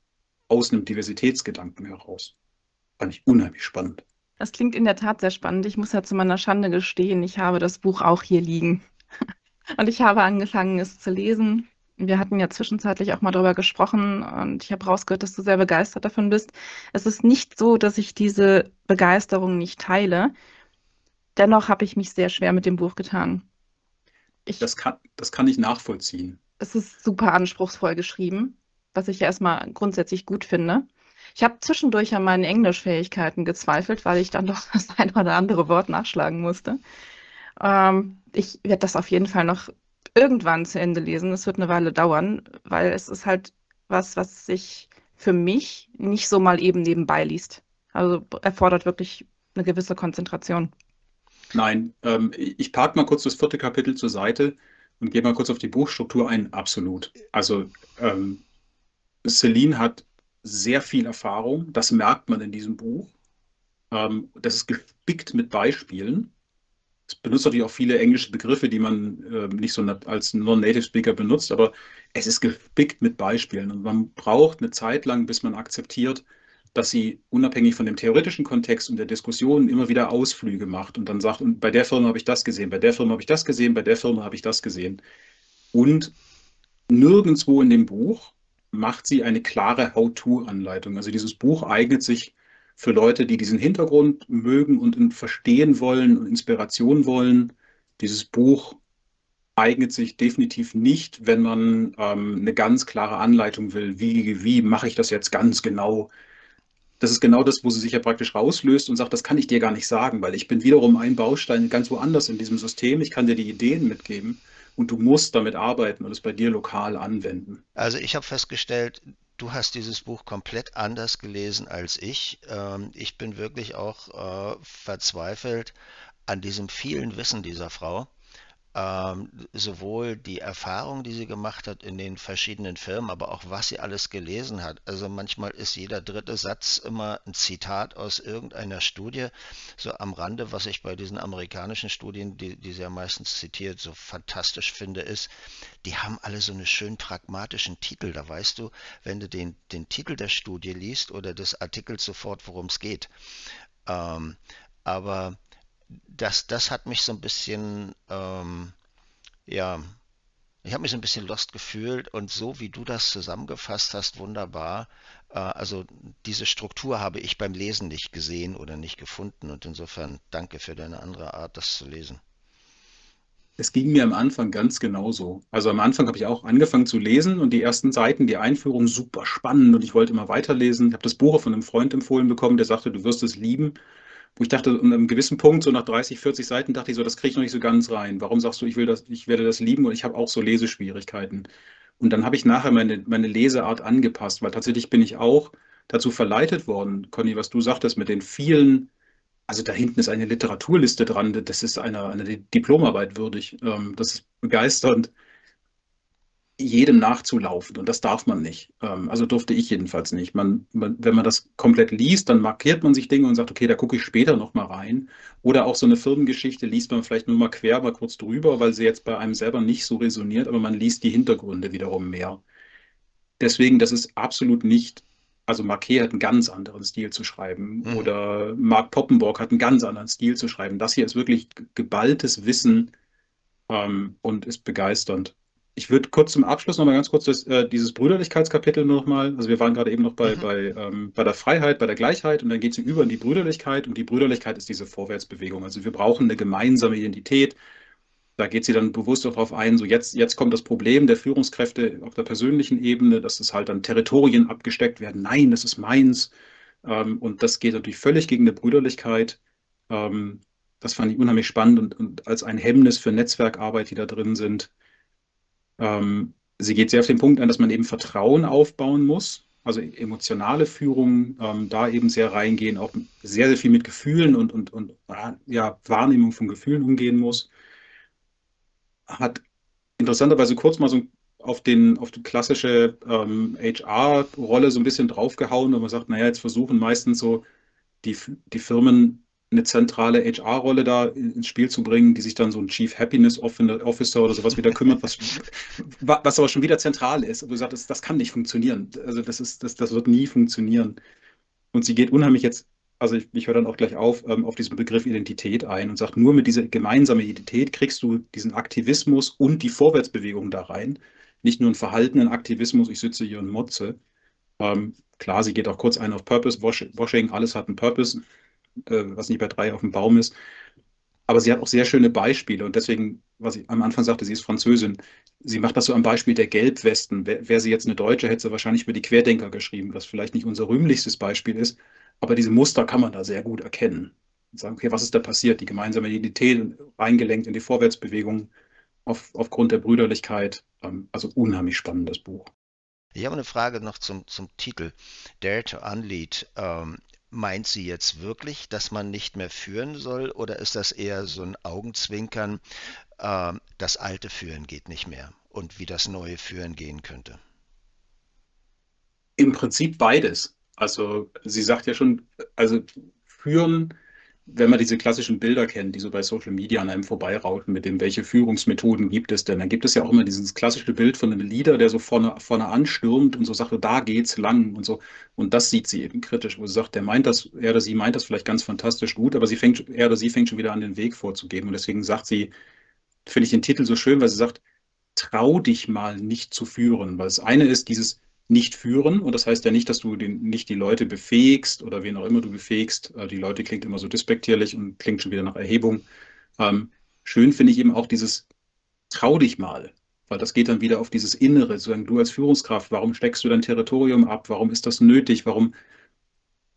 D: aus einem Diversitätsgedanken heraus. Fand ich unheimlich spannend.
B: Das klingt in der Tat sehr spannend. Ich muss ja zu meiner Schande gestehen, ich habe das Buch auch hier liegen. Und ich habe angefangen, es zu lesen. Wir hatten ja zwischenzeitlich auch mal darüber gesprochen und ich habe rausgehört, dass du sehr begeistert davon bist. Es ist nicht so, dass ich diese Begeisterung nicht teile. Dennoch habe ich mich sehr schwer mit dem Buch getan.
D: Ich, das, kann, das kann ich nachvollziehen.
B: Es ist super anspruchsvoll geschrieben, was ich erstmal grundsätzlich gut finde. Ich habe zwischendurch an meinen Englischfähigkeiten gezweifelt, weil ich dann doch das ein oder andere Wort nachschlagen musste. Ähm, ich werde das auf jeden Fall noch irgendwann zu Ende lesen. Es wird eine Weile dauern, weil es ist halt was, was sich für mich nicht so mal eben nebenbei liest. Also erfordert wirklich eine gewisse Konzentration.
D: Nein, ähm, ich parke mal kurz das vierte Kapitel zur Seite und gehe mal kurz auf die Buchstruktur ein. Absolut. Also ähm, Celine hat sehr viel Erfahrung, das merkt man in diesem Buch. Ähm, das ist gespickt mit Beispielen. Es benutzt natürlich auch viele englische Begriffe, die man äh, nicht so als Non-Native Speaker benutzt, aber es ist gespickt mit Beispielen. Und man braucht eine Zeit lang, bis man akzeptiert, dass sie unabhängig von dem theoretischen Kontext und der Diskussion immer wieder Ausflüge macht und dann sagt, und bei der Firma habe ich das gesehen, bei der Firma habe ich das gesehen, bei der Firma habe ich das gesehen. Und nirgendwo in dem Buch macht sie eine klare How-to-Anleitung. Also dieses Buch eignet sich für Leute, die diesen Hintergrund mögen und verstehen wollen und Inspiration wollen. Dieses Buch eignet sich definitiv nicht, wenn man ähm, eine ganz klare Anleitung will, wie, wie mache ich das jetzt ganz genau. Das ist genau das, wo sie sich ja praktisch rauslöst und sagt, das kann ich dir gar nicht sagen, weil ich bin wiederum ein Baustein ganz woanders in diesem System. Ich kann dir die Ideen mitgeben und du musst damit arbeiten und es bei dir lokal anwenden.
C: Also ich habe festgestellt, du hast dieses Buch komplett anders gelesen als ich. Ähm, ich bin wirklich auch äh, verzweifelt an diesem vielen Wissen dieser Frau ähm, sowohl die Erfahrung, die sie gemacht hat in den verschiedenen Firmen, aber auch was sie alles gelesen hat. Also manchmal ist jeder dritte Satz immer ein Zitat aus irgendeiner Studie. So am Rande, was ich bei diesen amerikanischen Studien, die, die sie ja meistens zitiert, so fantastisch finde, ist, die haben alle so einen schön pragmatischen Titel. Da weißt du, wenn du den, den Titel der Studie liest oder des Artikels sofort, worum es geht. Ähm, aber das, das hat mich so ein bisschen, ähm, ja, ich habe mich so ein bisschen lost gefühlt und so wie du das zusammengefasst hast, wunderbar. Äh, also diese Struktur habe ich beim Lesen nicht gesehen oder nicht gefunden und insofern danke für deine andere Art, das zu lesen.
D: Es ging mir am Anfang ganz genauso. Also am Anfang habe ich auch angefangen zu lesen und die ersten Seiten, die Einführung super spannend und ich wollte immer weiterlesen. Ich habe das Buch von einem Freund empfohlen bekommen, der sagte, du wirst es lieben wo ich dachte, an einem gewissen Punkt, so nach 30, 40 Seiten, dachte ich so, das kriege ich noch nicht so ganz rein. Warum sagst du, ich will das, ich werde das lieben und ich habe auch so Leseschwierigkeiten. Und dann habe ich nachher meine, meine Leseart angepasst, weil tatsächlich bin ich auch dazu verleitet worden, Conny, was du sagtest, mit den vielen, also da hinten ist eine Literaturliste dran, das ist eine, eine Diplomarbeit würdig. Ähm, das ist begeisternd jedem nachzulaufen und das darf man nicht. Ähm, also durfte ich jedenfalls nicht. Man, man, wenn man das komplett liest, dann markiert man sich Dinge und sagt, okay, da gucke ich später noch mal rein. Oder auch so eine Firmengeschichte liest man vielleicht nur mal quer, mal kurz drüber, weil sie jetzt bei einem selber nicht so resoniert, aber man liest die Hintergründe wiederum mehr. Deswegen, das ist absolut nicht, also Marquet hat einen ganz anderen Stil zu schreiben mhm. oder Mark Poppenborg hat einen ganz anderen Stil zu schreiben. Das hier ist wirklich geballtes Wissen ähm, und ist begeisternd. Ich würde kurz zum Abschluss noch mal ganz kurz das, äh, dieses Brüderlichkeitskapitel noch mal, also wir waren gerade eben noch bei, mhm. bei, ähm, bei der Freiheit, bei der Gleichheit und dann geht es über in die Brüderlichkeit und die Brüderlichkeit ist diese Vorwärtsbewegung. Also wir brauchen eine gemeinsame Identität. Da geht sie dann bewusst darauf ein, so jetzt, jetzt kommt das Problem der Führungskräfte auf der persönlichen Ebene, dass es halt dann Territorien abgesteckt werden. Nein, das ist meins. Ähm, und das geht natürlich völlig gegen eine Brüderlichkeit. Ähm, das fand ich unheimlich spannend und, und als ein Hemmnis für Netzwerkarbeit, die da drin sind. Ähm, sie geht sehr auf den Punkt ein, dass man eben Vertrauen aufbauen muss, also emotionale Führung, ähm, da eben sehr reingehen, auch sehr, sehr viel mit Gefühlen und, und, und ja, Wahrnehmung von Gefühlen umgehen muss. Hat interessanterweise kurz mal so auf, den, auf die klassische ähm, HR-Rolle so ein bisschen draufgehauen, und man sagt, naja, jetzt versuchen meistens so die, die Firmen eine zentrale HR-Rolle da ins Spiel zu bringen, die sich dann so ein Chief Happiness Officer oder sowas wieder kümmert, was, was aber schon wieder zentral ist. Aber du sagst, das, das kann nicht funktionieren. Also das ist, das, das wird nie funktionieren. Und sie geht unheimlich jetzt, also ich, ich höre dann auch gleich auf, ähm, auf diesen Begriff Identität ein und sagt, nur mit dieser gemeinsamen Identität kriegst du diesen Aktivismus und die Vorwärtsbewegung da rein. Nicht nur einen verhaltenen Aktivismus, ich sitze hier und motze. Ähm, klar, sie geht auch kurz ein auf Purpose Washing, alles hat einen Purpose äh, was nicht bei drei auf dem Baum ist. Aber sie hat auch sehr schöne Beispiele und deswegen, was ich am Anfang sagte, sie ist Französin. Sie macht das so am Beispiel der Gelbwesten. Wäre sie jetzt eine Deutsche, hätte sie wahrscheinlich über die Querdenker geschrieben, was vielleicht nicht unser rühmlichstes Beispiel ist. Aber diese Muster kann man da sehr gut erkennen. Und sagen, okay, was ist da passiert? Die gemeinsame Identität reingelenkt in die Vorwärtsbewegung auf, aufgrund der Brüderlichkeit. Ähm, also unheimlich spannendes Buch.
C: Ich habe eine Frage noch zum, zum Titel. Dare to Unlead. Ähm, Meint sie jetzt wirklich, dass man nicht mehr führen soll oder ist das eher so ein Augenzwinkern, äh, das alte Führen geht nicht mehr und wie das neue Führen gehen könnte?
D: Im Prinzip beides. Also sie sagt ja schon, also führen wenn man diese klassischen Bilder kennt, die so bei Social Media an einem vorbeirauschen, mit dem, welche Führungsmethoden gibt es denn, dann gibt es ja auch immer dieses klassische Bild von einem Leader, der so vorne, vorne anstürmt und so sagt, da geht's lang und so. Und das sieht sie eben kritisch, wo sie sagt, der meint das, er oder sie meint das vielleicht ganz fantastisch gut, aber sie fängt, er oder sie fängt schon wieder an, den Weg vorzugeben. Und deswegen sagt sie, finde ich den Titel so schön, weil sie sagt, trau dich mal nicht zu führen. Weil das eine ist dieses nicht führen. Und das heißt ja nicht, dass du den, nicht die Leute befähigst oder wen auch immer du befähigst. Äh, die Leute klingt immer so despektierlich und klingt schon wieder nach Erhebung. Ähm, schön finde ich eben auch dieses Trau dich mal, weil das geht dann wieder auf dieses Innere. Sozusagen du als Führungskraft, warum steckst du dein Territorium ab? Warum ist das nötig? Warum?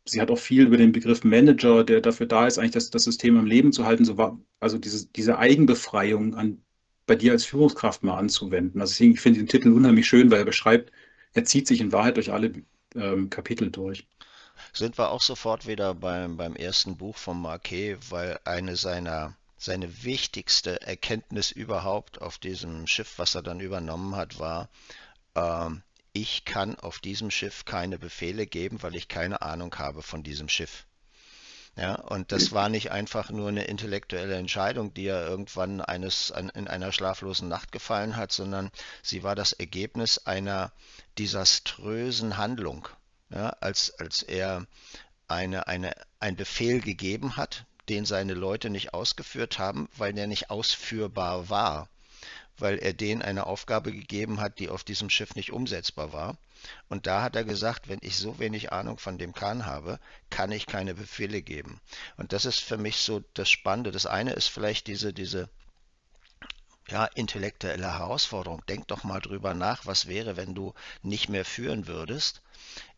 D: Sie hat auch viel über den Begriff Manager, der dafür da ist, eigentlich das, das System am Leben zu halten. So war, also diese, diese Eigenbefreiung an, bei dir als Führungskraft mal anzuwenden. Also ich finde den Titel unheimlich schön, weil er beschreibt, er zieht sich in Wahrheit durch alle ähm, Kapitel durch.
C: Sind wir auch sofort wieder beim, beim ersten Buch von Marquet, weil eine seiner seine wichtigste Erkenntnis überhaupt auf diesem Schiff, was er dann übernommen hat, war, ähm, ich kann auf diesem Schiff keine Befehle geben, weil ich keine Ahnung habe von diesem Schiff. Ja, und das war nicht einfach nur eine intellektuelle Entscheidung, die er irgendwann eines, an, in einer schlaflosen Nacht gefallen hat, sondern sie war das Ergebnis einer desaströsen Handlung. Ja, als, als er eine, eine, ein Befehl gegeben hat, den seine Leute nicht ausgeführt haben, weil der nicht ausführbar war, weil er denen eine Aufgabe gegeben hat, die auf diesem Schiff nicht umsetzbar war. Und da hat er gesagt, wenn ich so wenig Ahnung von dem Kahn habe, kann ich keine Befehle geben. Und das ist für mich so das Spannende. Das eine ist vielleicht diese, diese ja, intellektuelle Herausforderung. Denk doch mal drüber nach, was wäre, wenn du nicht mehr führen würdest.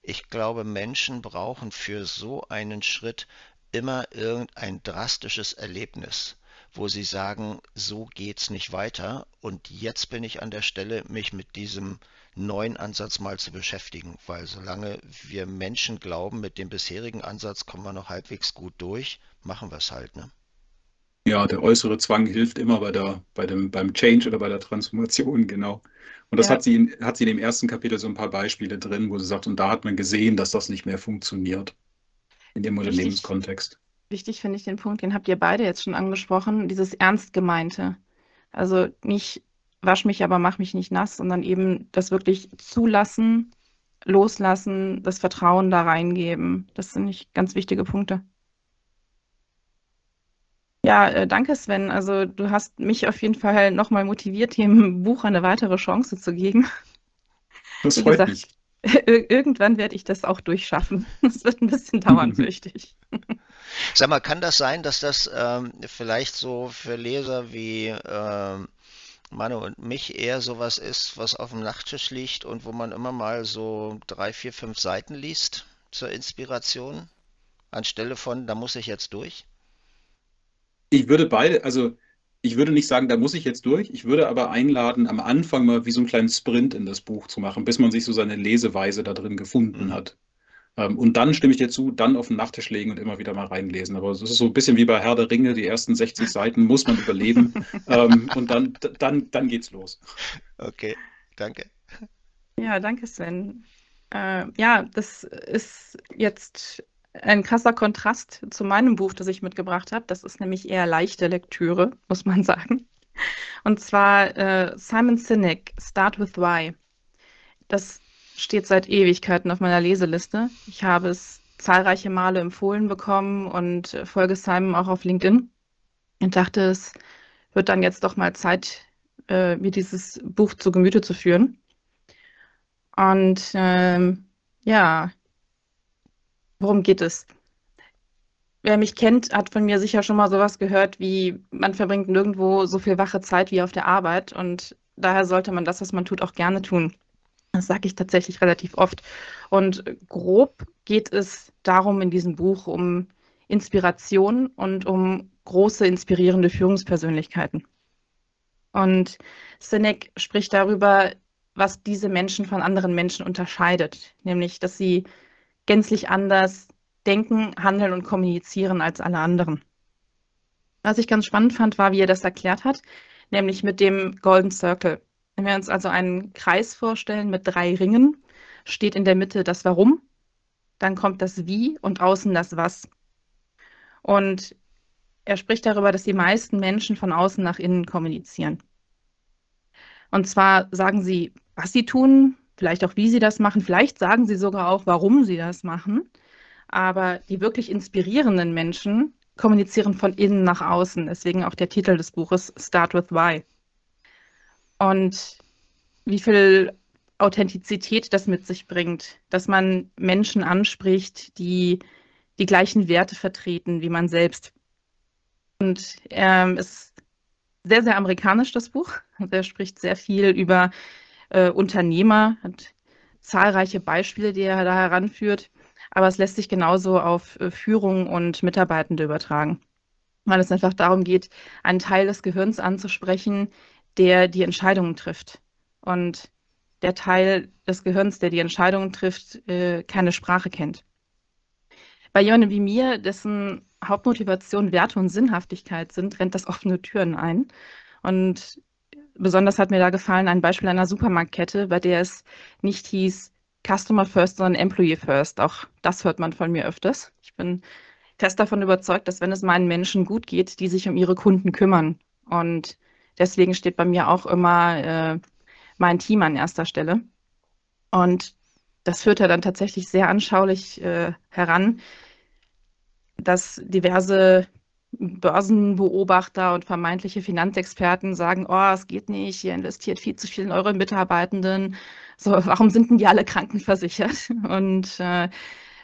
C: Ich glaube, Menschen brauchen für so einen Schritt immer irgendein drastisches Erlebnis, wo sie sagen, so geht's nicht weiter und jetzt bin ich an der Stelle, mich mit diesem neuen Ansatz mal zu beschäftigen, weil solange wir Menschen glauben, mit dem bisherigen Ansatz kommen wir noch halbwegs gut durch, machen wir es halt, ne?
D: Ja, der äußere Zwang hilft immer bei der, bei dem, beim Change oder bei der Transformation, genau. Und das ja. hat sie, in, hat sie in dem ersten Kapitel so ein paar Beispiele drin, wo sie sagt, und da hat man gesehen, dass das nicht mehr funktioniert in dem Unternehmenskontext.
B: Wichtig finde ich den Punkt, den habt ihr beide jetzt schon angesprochen, dieses Ernstgemeinte. Also nicht wasch mich, aber mach mich nicht nass, sondern eben das wirklich zulassen, loslassen, das Vertrauen da reingeben. Das sind nicht ganz wichtige Punkte. Ja, äh, danke Sven. Also du hast mich auf jeden Fall nochmal motiviert, dem Buch eine weitere Chance zu geben.
D: Das Wie freut gesagt, mich.
B: Irgendwann werde ich das auch durchschaffen. Es wird ein bisschen dauern, fürchte ich.
C: Sag mal, kann das sein, dass das ähm, vielleicht so für Leser wie ähm, Manu und mich eher sowas ist, was auf dem Nachttisch liegt und wo man immer mal so drei, vier, fünf Seiten liest zur Inspiration, anstelle von, da muss ich jetzt durch?
D: Ich würde beide, also ich würde nicht sagen, da muss ich jetzt durch. Ich würde aber einladen, am Anfang mal wie so einen kleinen Sprint in das Buch zu machen, bis man sich so seine Leseweise da drin gefunden mhm. hat. Ähm, und dann stimme ich dir zu, dann auf den Nachttisch legen und immer wieder mal reinlesen. Aber es ist so ein bisschen wie bei Herr der Ringe, die ersten 60 Seiten muss man überleben. ähm, und dann, dann, dann geht's los.
C: Okay, danke.
B: Ja, danke, Sven. Äh, ja, das ist jetzt ein krasser Kontrast zu meinem Buch, das ich mitgebracht habe. Das ist nämlich eher leichte Lektüre, muss man sagen. Und zwar äh, Simon Sinek, Start with Why. Das steht seit Ewigkeiten auf meiner Leseliste. Ich habe es zahlreiche Male empfohlen bekommen und folge Simon auch auf LinkedIn und dachte, es wird dann jetzt doch mal Zeit, äh, mir dieses Buch zu Gemüte zu führen. Und ähm, ja, Worum geht es? Wer mich kennt, hat von mir sicher schon mal sowas gehört wie, man verbringt nirgendwo so viel wache Zeit wie auf der Arbeit und daher sollte man das, was man tut, auch gerne tun. Das sage ich tatsächlich relativ oft. Und grob geht es darum in diesem Buch um Inspiration und um große inspirierende Führungspersönlichkeiten. Und Sinek spricht darüber, was diese Menschen von anderen Menschen unterscheidet, nämlich dass sie gänzlich anders denken, handeln und kommunizieren als alle anderen. Was ich ganz spannend fand, war, wie er das erklärt hat, nämlich mit dem Golden Circle. Wenn wir uns also einen Kreis vorstellen mit drei Ringen, steht in der Mitte das Warum, dann kommt das Wie und außen das Was. Und er spricht darüber, dass die meisten Menschen von außen nach innen kommunizieren. Und zwar sagen sie, was sie tun, vielleicht auch, wie sie das machen. Vielleicht sagen sie sogar auch, warum sie das machen. Aber die wirklich inspirierenden Menschen kommunizieren von innen nach außen. Deswegen auch der Titel des Buches Start with Why. Und wie viel Authentizität das mit sich bringt, dass man Menschen anspricht, die die gleichen Werte vertreten wie man selbst. Und ähm, es ist sehr, sehr amerikanisch, das Buch. Er spricht sehr viel über äh, Unternehmer, hat zahlreiche Beispiele, die er da heranführt. Aber es lässt sich genauso auf äh, Führung und Mitarbeitende übertragen, weil es einfach darum geht, einen Teil des Gehirns anzusprechen, der die Entscheidungen trifft. Und der Teil des Gehirns, der die Entscheidungen trifft, äh, keine Sprache kennt. Bei jemandem wie mir, dessen Hauptmotivation Werte und Sinnhaftigkeit sind, rennt das offene Türen ein. Und besonders hat mir da gefallen ein Beispiel einer Supermarktkette, bei der es nicht hieß Customer First, sondern Employee First. Auch das hört man von mir öfters. Ich bin fest davon überzeugt, dass wenn es meinen Menschen gut geht, die sich um ihre Kunden kümmern. Und deswegen steht bei mir auch immer äh, mein Team an erster Stelle. Und das führt er dann tatsächlich sehr anschaulich äh, heran, dass diverse Börsenbeobachter und vermeintliche Finanzexperten sagen, oh, es geht nicht, ihr investiert viel zu viel in eure Mitarbeitenden. So, warum sind denn die alle krankenversichert? Und äh,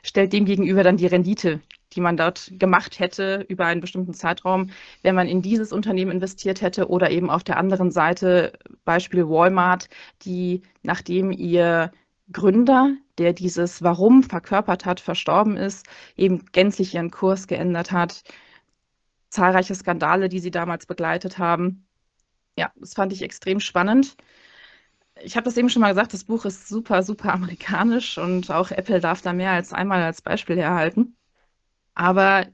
B: stellt dem gegenüber dann die Rendite, die man dort gemacht hätte über einen bestimmten Zeitraum, wenn man in dieses Unternehmen investiert hätte oder eben auf der anderen Seite Beispiel Walmart, die nachdem ihr Gründer, der dieses Warum verkörpert hat, verstorben ist, eben gänzlich ihren Kurs geändert hat. Zahlreiche Skandale, die sie damals begleitet haben. Ja, das fand ich extrem spannend. Ich habe das eben schon mal gesagt, das Buch ist super, super amerikanisch und auch Apple darf da mehr als einmal als Beispiel erhalten. Aber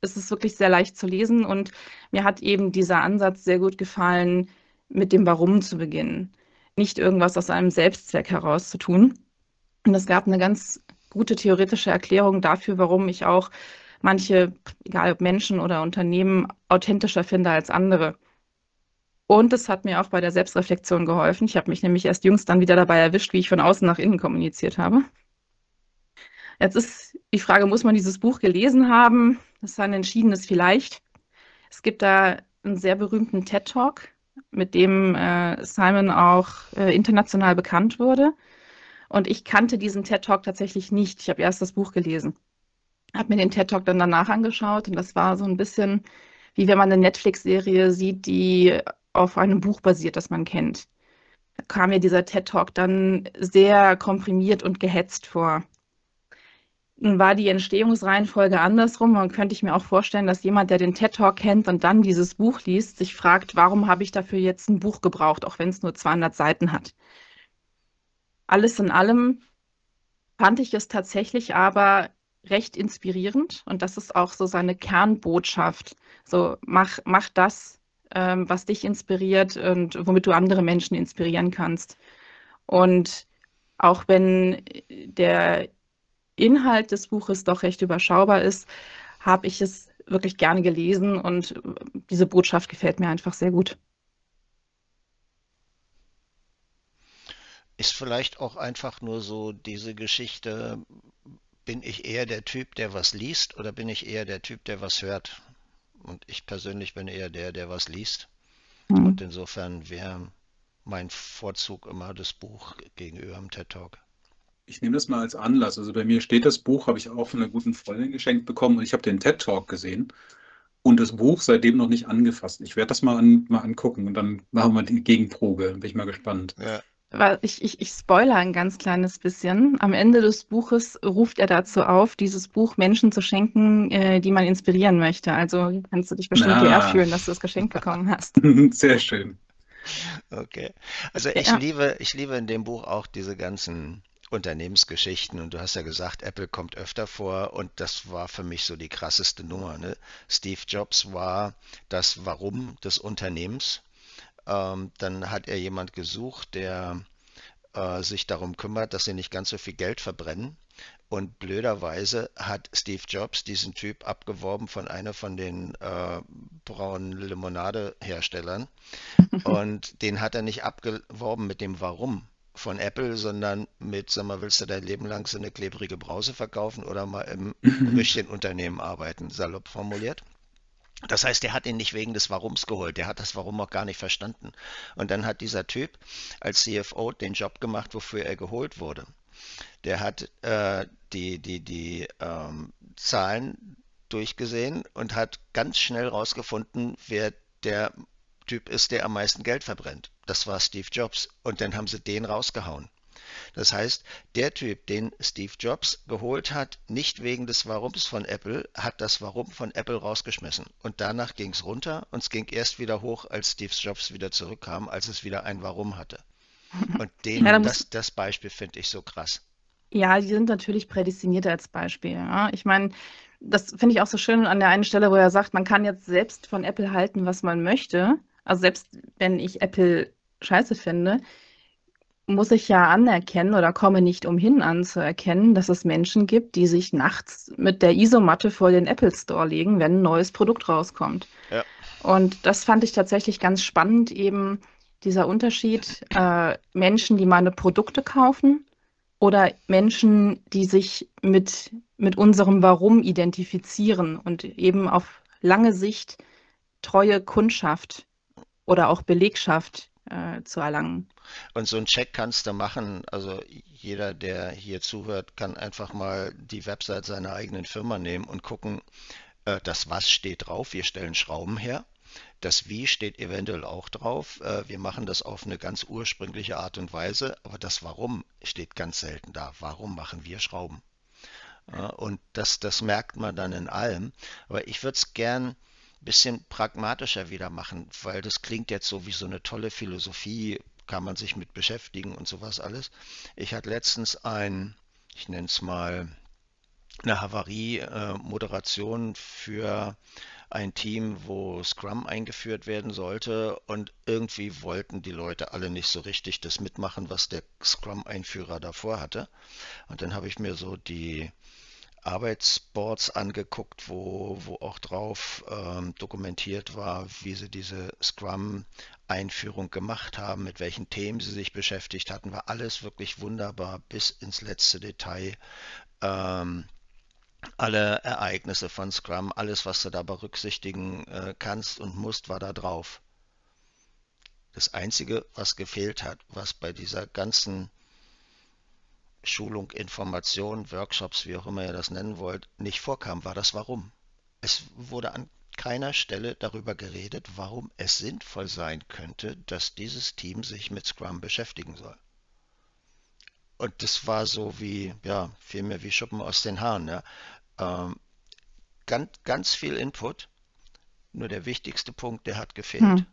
B: es ist wirklich sehr leicht zu lesen und mir hat eben dieser Ansatz sehr gut gefallen, mit dem Warum zu beginnen nicht irgendwas aus einem Selbstzweck heraus zu tun. Und es gab eine ganz gute theoretische Erklärung dafür, warum ich auch manche, egal ob Menschen oder Unternehmen, authentischer finde als andere. Und es hat mir auch bei der Selbstreflexion geholfen. Ich habe mich nämlich erst jüngst dann wieder dabei erwischt, wie ich von außen nach innen kommuniziert habe. Jetzt ist die Frage, muss man dieses Buch gelesen haben? Das ist ein entschiedenes Vielleicht. Es gibt da einen sehr berühmten TED-Talk mit dem äh, Simon auch äh, international bekannt wurde. Und ich kannte diesen TED Talk tatsächlich nicht. Ich habe erst das Buch gelesen, habe mir den TED Talk dann danach angeschaut und das war so ein bisschen wie wenn man eine Netflix-Serie sieht, die auf einem Buch basiert, das man kennt. Da kam mir dieser TED Talk dann sehr komprimiert und gehetzt vor. War die Entstehungsreihenfolge andersrum und könnte ich mir auch vorstellen, dass jemand, der den TED Talk kennt und dann dieses Buch liest, sich fragt, warum habe ich dafür jetzt ein Buch gebraucht, auch wenn es nur 200 Seiten hat. Alles in allem fand ich es tatsächlich aber recht inspirierend und das ist auch so seine Kernbotschaft. So mach, mach das, ähm, was dich inspiriert und womit du andere Menschen inspirieren kannst. Und auch wenn der Inhalt des Buches doch recht überschaubar ist, habe ich es wirklich gerne gelesen und diese Botschaft gefällt mir einfach sehr gut.
C: Ist vielleicht auch einfach nur so diese Geschichte, bin ich eher der Typ, der was liest oder bin ich eher der Typ, der was hört? Und ich persönlich bin eher der, der was liest. Mhm. Und insofern wäre mein Vorzug immer das Buch gegenüber dem TED Talk
D: ich nehme das mal als Anlass. Also bei mir steht das Buch, habe ich auch von einer guten Freundin geschenkt bekommen und ich habe den TED Talk gesehen und das Buch seitdem noch nicht angefasst. Ich werde das mal, an, mal angucken und dann machen wir die Gegenprobe. Bin ich mal gespannt. Ja.
B: Ich, ich, ich spoilere ein ganz kleines bisschen. Am Ende des Buches ruft er dazu auf, dieses Buch Menschen zu schenken, äh, die man inspirieren möchte. Also kannst du dich bestimmt ah. geehrt fühlen, dass du das Geschenk bekommen hast.
D: Sehr schön.
C: Okay. Also ich ja. liebe, ich liebe in dem Buch auch diese ganzen Unternehmensgeschichten und du hast ja gesagt, Apple kommt öfter vor und das war für mich so die krasseste Nummer. Ne? Steve Jobs war das Warum des Unternehmens. Ähm, dann hat er jemand gesucht, der äh, sich darum kümmert, dass sie nicht ganz so viel Geld verbrennen. Und blöderweise hat Steve Jobs diesen Typ abgeworben von einer von den äh, braunen Limonadeherstellern. Und den hat er nicht abgeworben mit dem Warum, von Apple, sondern mit, sag mal, willst du dein Leben lang so eine klebrige Brause verkaufen oder mal im richtigen Unternehmen arbeiten, salopp formuliert. Das heißt, er hat ihn nicht wegen des Warums geholt, der hat das Warum auch gar nicht verstanden. Und dann hat dieser Typ als CFO den Job gemacht, wofür er geholt wurde. Der hat äh, die, die, die ähm, Zahlen durchgesehen und hat ganz schnell rausgefunden, wer der Typ ist, der am meisten Geld verbrennt. Das war Steve Jobs. Und dann haben sie den rausgehauen. Das heißt, der Typ, den Steve Jobs geholt hat, nicht wegen des Warums von Apple, hat das Warum von Apple rausgeschmissen. Und danach ging es runter und es ging erst wieder hoch, als Steve Jobs wieder zurückkam, als es wieder ein Warum hatte. Und den, ja, das, das Beispiel finde ich so krass.
B: Ja, die sind natürlich prädestiniert als Beispiel. Ja. Ich meine, das finde ich auch so schön an der einen Stelle, wo er sagt, man kann jetzt selbst von Apple halten, was man möchte. Also selbst wenn ich Apple scheiße finde, muss ich ja anerkennen oder komme nicht umhin anzuerkennen, dass es Menschen gibt, die sich nachts mit der Isomatte vor den Apple Store legen, wenn ein neues Produkt rauskommt. Ja. Und das fand ich tatsächlich ganz spannend, eben dieser Unterschied, äh, Menschen, die meine Produkte kaufen oder Menschen, die sich mit, mit unserem Warum identifizieren und eben auf lange Sicht treue Kundschaft oder auch Belegschaft äh, zu erlangen.
C: Und so einen Check kannst du machen. Also jeder, der hier zuhört, kann einfach mal die Website seiner eigenen Firma nehmen und gucken, äh, das Was steht drauf. Wir stellen Schrauben her. Das Wie steht eventuell auch drauf. Äh, wir machen das auf eine ganz ursprüngliche Art und Weise, aber das Warum steht ganz selten da. Warum machen wir Schrauben? Und das, das merkt man dann in allem. Aber ich würde es gern bisschen pragmatischer wieder machen, weil das klingt jetzt so wie so eine tolle Philosophie, kann man sich mit beschäftigen und sowas alles. Ich hatte letztens ein, ich nenne es mal, eine Havarie-Moderation für ein Team, wo Scrum eingeführt werden sollte und irgendwie wollten die Leute alle nicht so richtig das mitmachen, was der Scrum-Einführer davor hatte. Und dann habe ich mir so die Arbeitsboards angeguckt, wo, wo auch drauf ähm, dokumentiert war, wie sie diese Scrum-Einführung gemacht haben, mit welchen Themen sie sich beschäftigt hatten. War alles wirklich wunderbar bis ins letzte Detail. Ähm, alle Ereignisse von Scrum, alles, was du da berücksichtigen äh, kannst und musst, war da drauf. Das Einzige, was gefehlt hat, was bei dieser ganzen Schulung, Information, Workshops, wie auch immer ihr das nennen wollt, nicht vorkam, war das Warum. Es wurde an keiner Stelle darüber geredet, warum es sinnvoll sein könnte, dass dieses Team sich mit Scrum beschäftigen soll. Und das war so wie, ja, vielmehr wie Schuppen aus den Haaren. Ja. Ähm, ganz, ganz viel Input, nur der wichtigste Punkt, der hat gefehlt. Hm.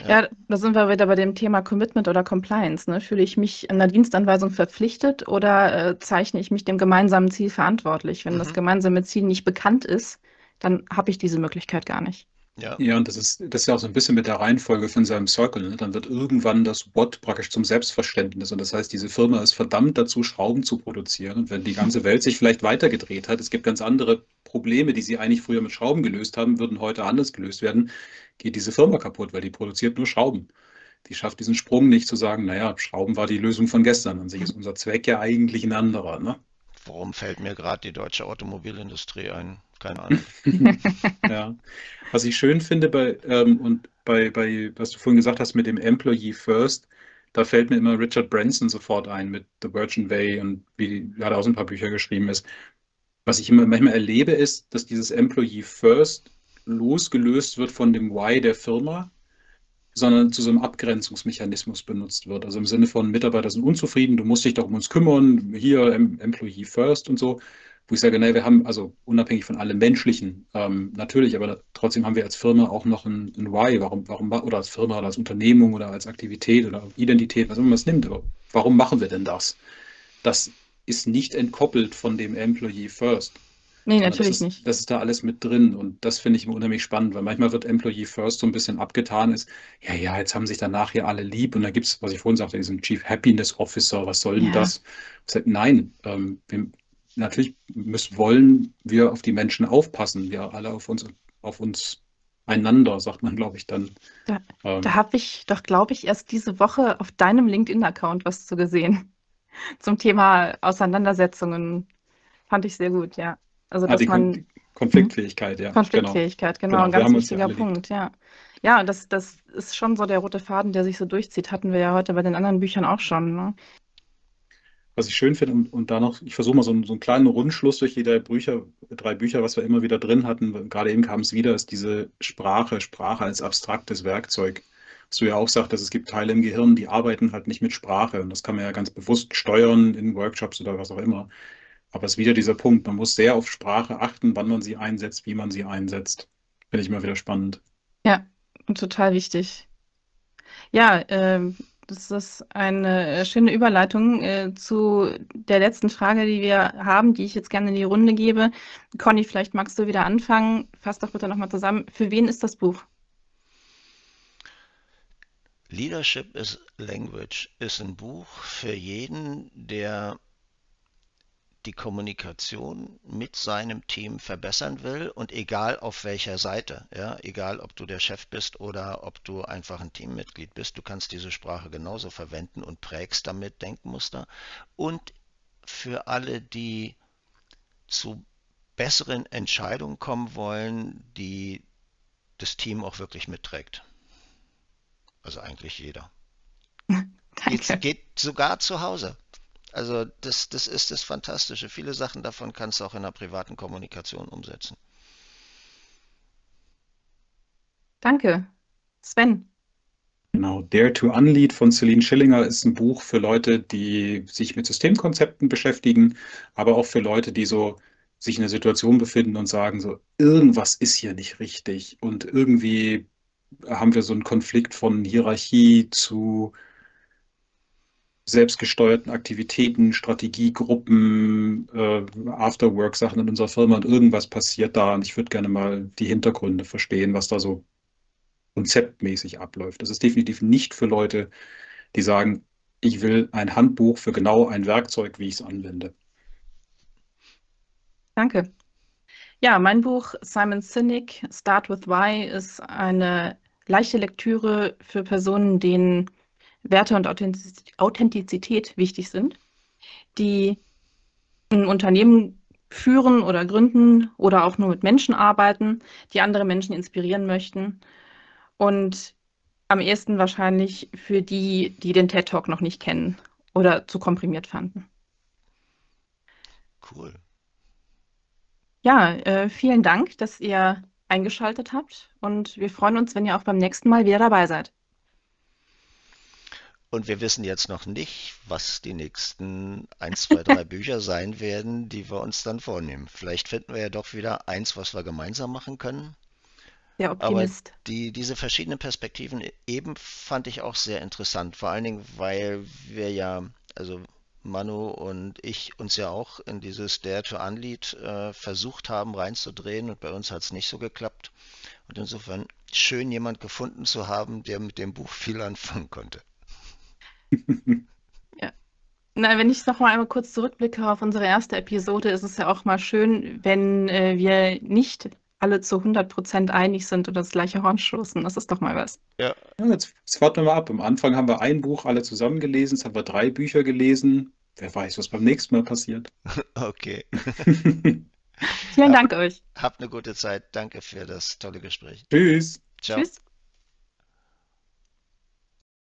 B: Ja. ja, da sind wir wieder bei dem Thema Commitment oder Compliance. Ne? Fühle ich mich in der Dienstanweisung verpflichtet oder äh, zeichne ich mich dem gemeinsamen Ziel verantwortlich? Wenn mhm. das gemeinsame Ziel nicht bekannt ist, dann habe ich diese Möglichkeit gar nicht.
D: Ja. ja, und das ist, das ist ja auch so ein bisschen mit der Reihenfolge von seinem Circle. Ne? Dann wird irgendwann das What praktisch zum Selbstverständnis. Und das heißt, diese Firma ist verdammt dazu, Schrauben zu produzieren. Und wenn die ganze Welt sich vielleicht weitergedreht hat, es gibt ganz andere Probleme, die sie eigentlich früher mit Schrauben gelöst haben, würden heute anders gelöst werden, geht diese Firma kaputt, weil die produziert nur Schrauben. Die schafft diesen Sprung nicht zu sagen, naja, Schrauben war die Lösung von gestern. An sich ist unser Zweck ja eigentlich ein anderer. Ne?
C: Warum fällt mir gerade die deutsche Automobilindustrie ein? Keine Ahnung.
D: ja. Was ich schön finde bei, ähm, und bei, bei, was du vorhin gesagt hast mit dem Employee First, da fällt mir immer Richard Branson sofort ein mit The Virgin Way und wie er da auch ein paar Bücher geschrieben ist. Was ich immer manchmal erlebe, ist, dass dieses Employee First losgelöst wird von dem Why der Firma, sondern zu so einem Abgrenzungsmechanismus benutzt wird. Also im Sinne von Mitarbeiter sind unzufrieden, du musst dich doch um uns kümmern, hier Employee First und so wo ich sage, naja, wir haben also unabhängig von allem Menschlichen, ähm, natürlich, aber trotzdem haben wir als Firma auch noch ein, ein Why, warum, warum, oder als Firma oder als Unternehmung oder als Aktivität oder Identität, was immer man es nimmt, aber warum machen wir denn das? Das ist nicht entkoppelt von dem Employee First.
B: Nee, natürlich
D: das ist,
B: nicht.
D: Das ist da alles mit drin und das finde ich immer unheimlich spannend, weil manchmal wird Employee First so ein bisschen abgetan, ist, ja, ja, jetzt haben sich danach hier alle lieb und da gibt es, was ich vorhin sagte, diesen Chief Happiness Officer, was soll denn ja. das? Nein, ähm, wir, natürlich müssen, wollen wir auf die Menschen aufpassen, wir alle auf uns, auf uns einander, sagt man, glaube ich, dann.
B: Da, ähm, da habe ich doch, glaube ich, erst diese Woche auf deinem LinkedIn-Account was zu gesehen. Zum Thema Auseinandersetzungen. Fand ich sehr gut, ja. Also, ah, dass man.
D: Konfliktfähigkeit, ja.
B: Konfliktfähigkeit, genau,
D: genau.
B: ein ganz genau, ganz wichtiger Punkt, ja. Ja, das, das ist schon so der rote Faden, der sich so durchzieht. Hatten wir ja heute bei den anderen Büchern auch schon. Ne?
D: Was ich schön finde, und, und da noch, ich versuche mal so, so einen kleinen Rundschluss durch die drei Bücher, drei Bücher, was wir immer wieder drin hatten, gerade eben kam es wieder, ist diese Sprache, Sprache als abstraktes Werkzeug. Was du ja auch sagtest, es gibt Teile im Gehirn, die arbeiten halt nicht mit Sprache. Und das kann man ja ganz bewusst steuern in Workshops oder was auch immer. Aber es ist wieder dieser Punkt, man muss sehr auf Sprache achten, wann man sie einsetzt, wie man sie einsetzt. Finde ich immer wieder spannend.
B: Ja, total wichtig. Ja, ähm, das ist eine äh, schöne Überleitung äh, zu der letzten Frage, die wir haben, die ich jetzt gerne in die Runde gebe. Conny, vielleicht magst du wieder anfangen. Fass doch bitte nochmal zusammen. Für wen ist das Buch?
C: Leadership is Language ist ein Buch für jeden, der die Kommunikation mit seinem Team verbessern will und egal auf welcher Seite, ja, egal ob du der Chef bist oder ob du einfach ein Teammitglied bist, du kannst diese Sprache genauso verwenden und prägst damit Denkmuster. Und für alle, die zu besseren Entscheidungen kommen wollen, die das Team auch wirklich mitträgt. Also eigentlich jeder. Geht, geht sogar zu Hause. Also das, das ist das Fantastische. Viele Sachen davon kannst du auch in der privaten Kommunikation umsetzen.
B: Danke. Sven.
D: Genau, Dare to Unlead von Celine Schillinger ist ein Buch für Leute, die sich mit Systemkonzepten beschäftigen, aber auch für Leute, die so sich in einer Situation befinden und sagen, so irgendwas ist hier nicht richtig und irgendwie haben wir so einen Konflikt von Hierarchie zu selbstgesteuerten Aktivitäten, Strategiegruppen, äh, Afterwork-Sachen in unserer Firma und irgendwas passiert da und ich würde gerne mal die Hintergründe verstehen, was da so konzeptmäßig abläuft. Das ist definitiv nicht für Leute, die sagen, ich will ein Handbuch für genau ein Werkzeug, wie ich es anwende.
B: Danke. Ja, mein Buch Simon Sinek, Start with Why, ist eine leichte Lektüre für Personen, denen Werte und Authentizität wichtig sind, die ein Unternehmen führen oder gründen oder auch nur mit Menschen arbeiten, die andere Menschen inspirieren möchten. Und am ehesten wahrscheinlich für die, die den TED Talk noch nicht kennen oder zu komprimiert fanden.
C: Cool.
B: Ja, äh, vielen Dank, dass ihr eingeschaltet habt und wir freuen uns, wenn ihr auch beim nächsten Mal wieder dabei seid.
C: Und wir wissen jetzt noch nicht, was die nächsten 1, 2, 3 Bücher sein werden, die wir uns dann vornehmen. Vielleicht finden wir ja doch wieder eins, was wir gemeinsam machen können.
B: Der Optimist.
C: Aber die, diese verschiedenen Perspektiven eben fand ich auch sehr interessant. Vor allen Dingen, weil wir ja, also Manu und ich uns ja auch in dieses Dare to Unlead äh, versucht haben reinzudrehen und bei uns hat es nicht so geklappt. Und insofern schön jemand gefunden zu haben, der mit dem Buch viel anfangen konnte.
B: Ja. Na, wenn ich noch mal einmal kurz zurückblicke auf unsere erste Episode, ist es ja auch mal schön, wenn äh, wir nicht alle zu 100 Prozent einig sind und das gleiche Horn stoßen. Das ist doch mal was.
D: Ja, ja jetzt, jetzt warten wir mal ab. Am Anfang haben wir ein Buch alle zusammen gelesen, jetzt haben wir drei Bücher gelesen. Wer weiß, was beim nächsten Mal passiert.
C: Okay.
B: Vielen Dank euch.
C: Habt eine gute Zeit. Danke für das tolle Gespräch.
D: Tschüss.
C: Ciao.
B: Tschüss.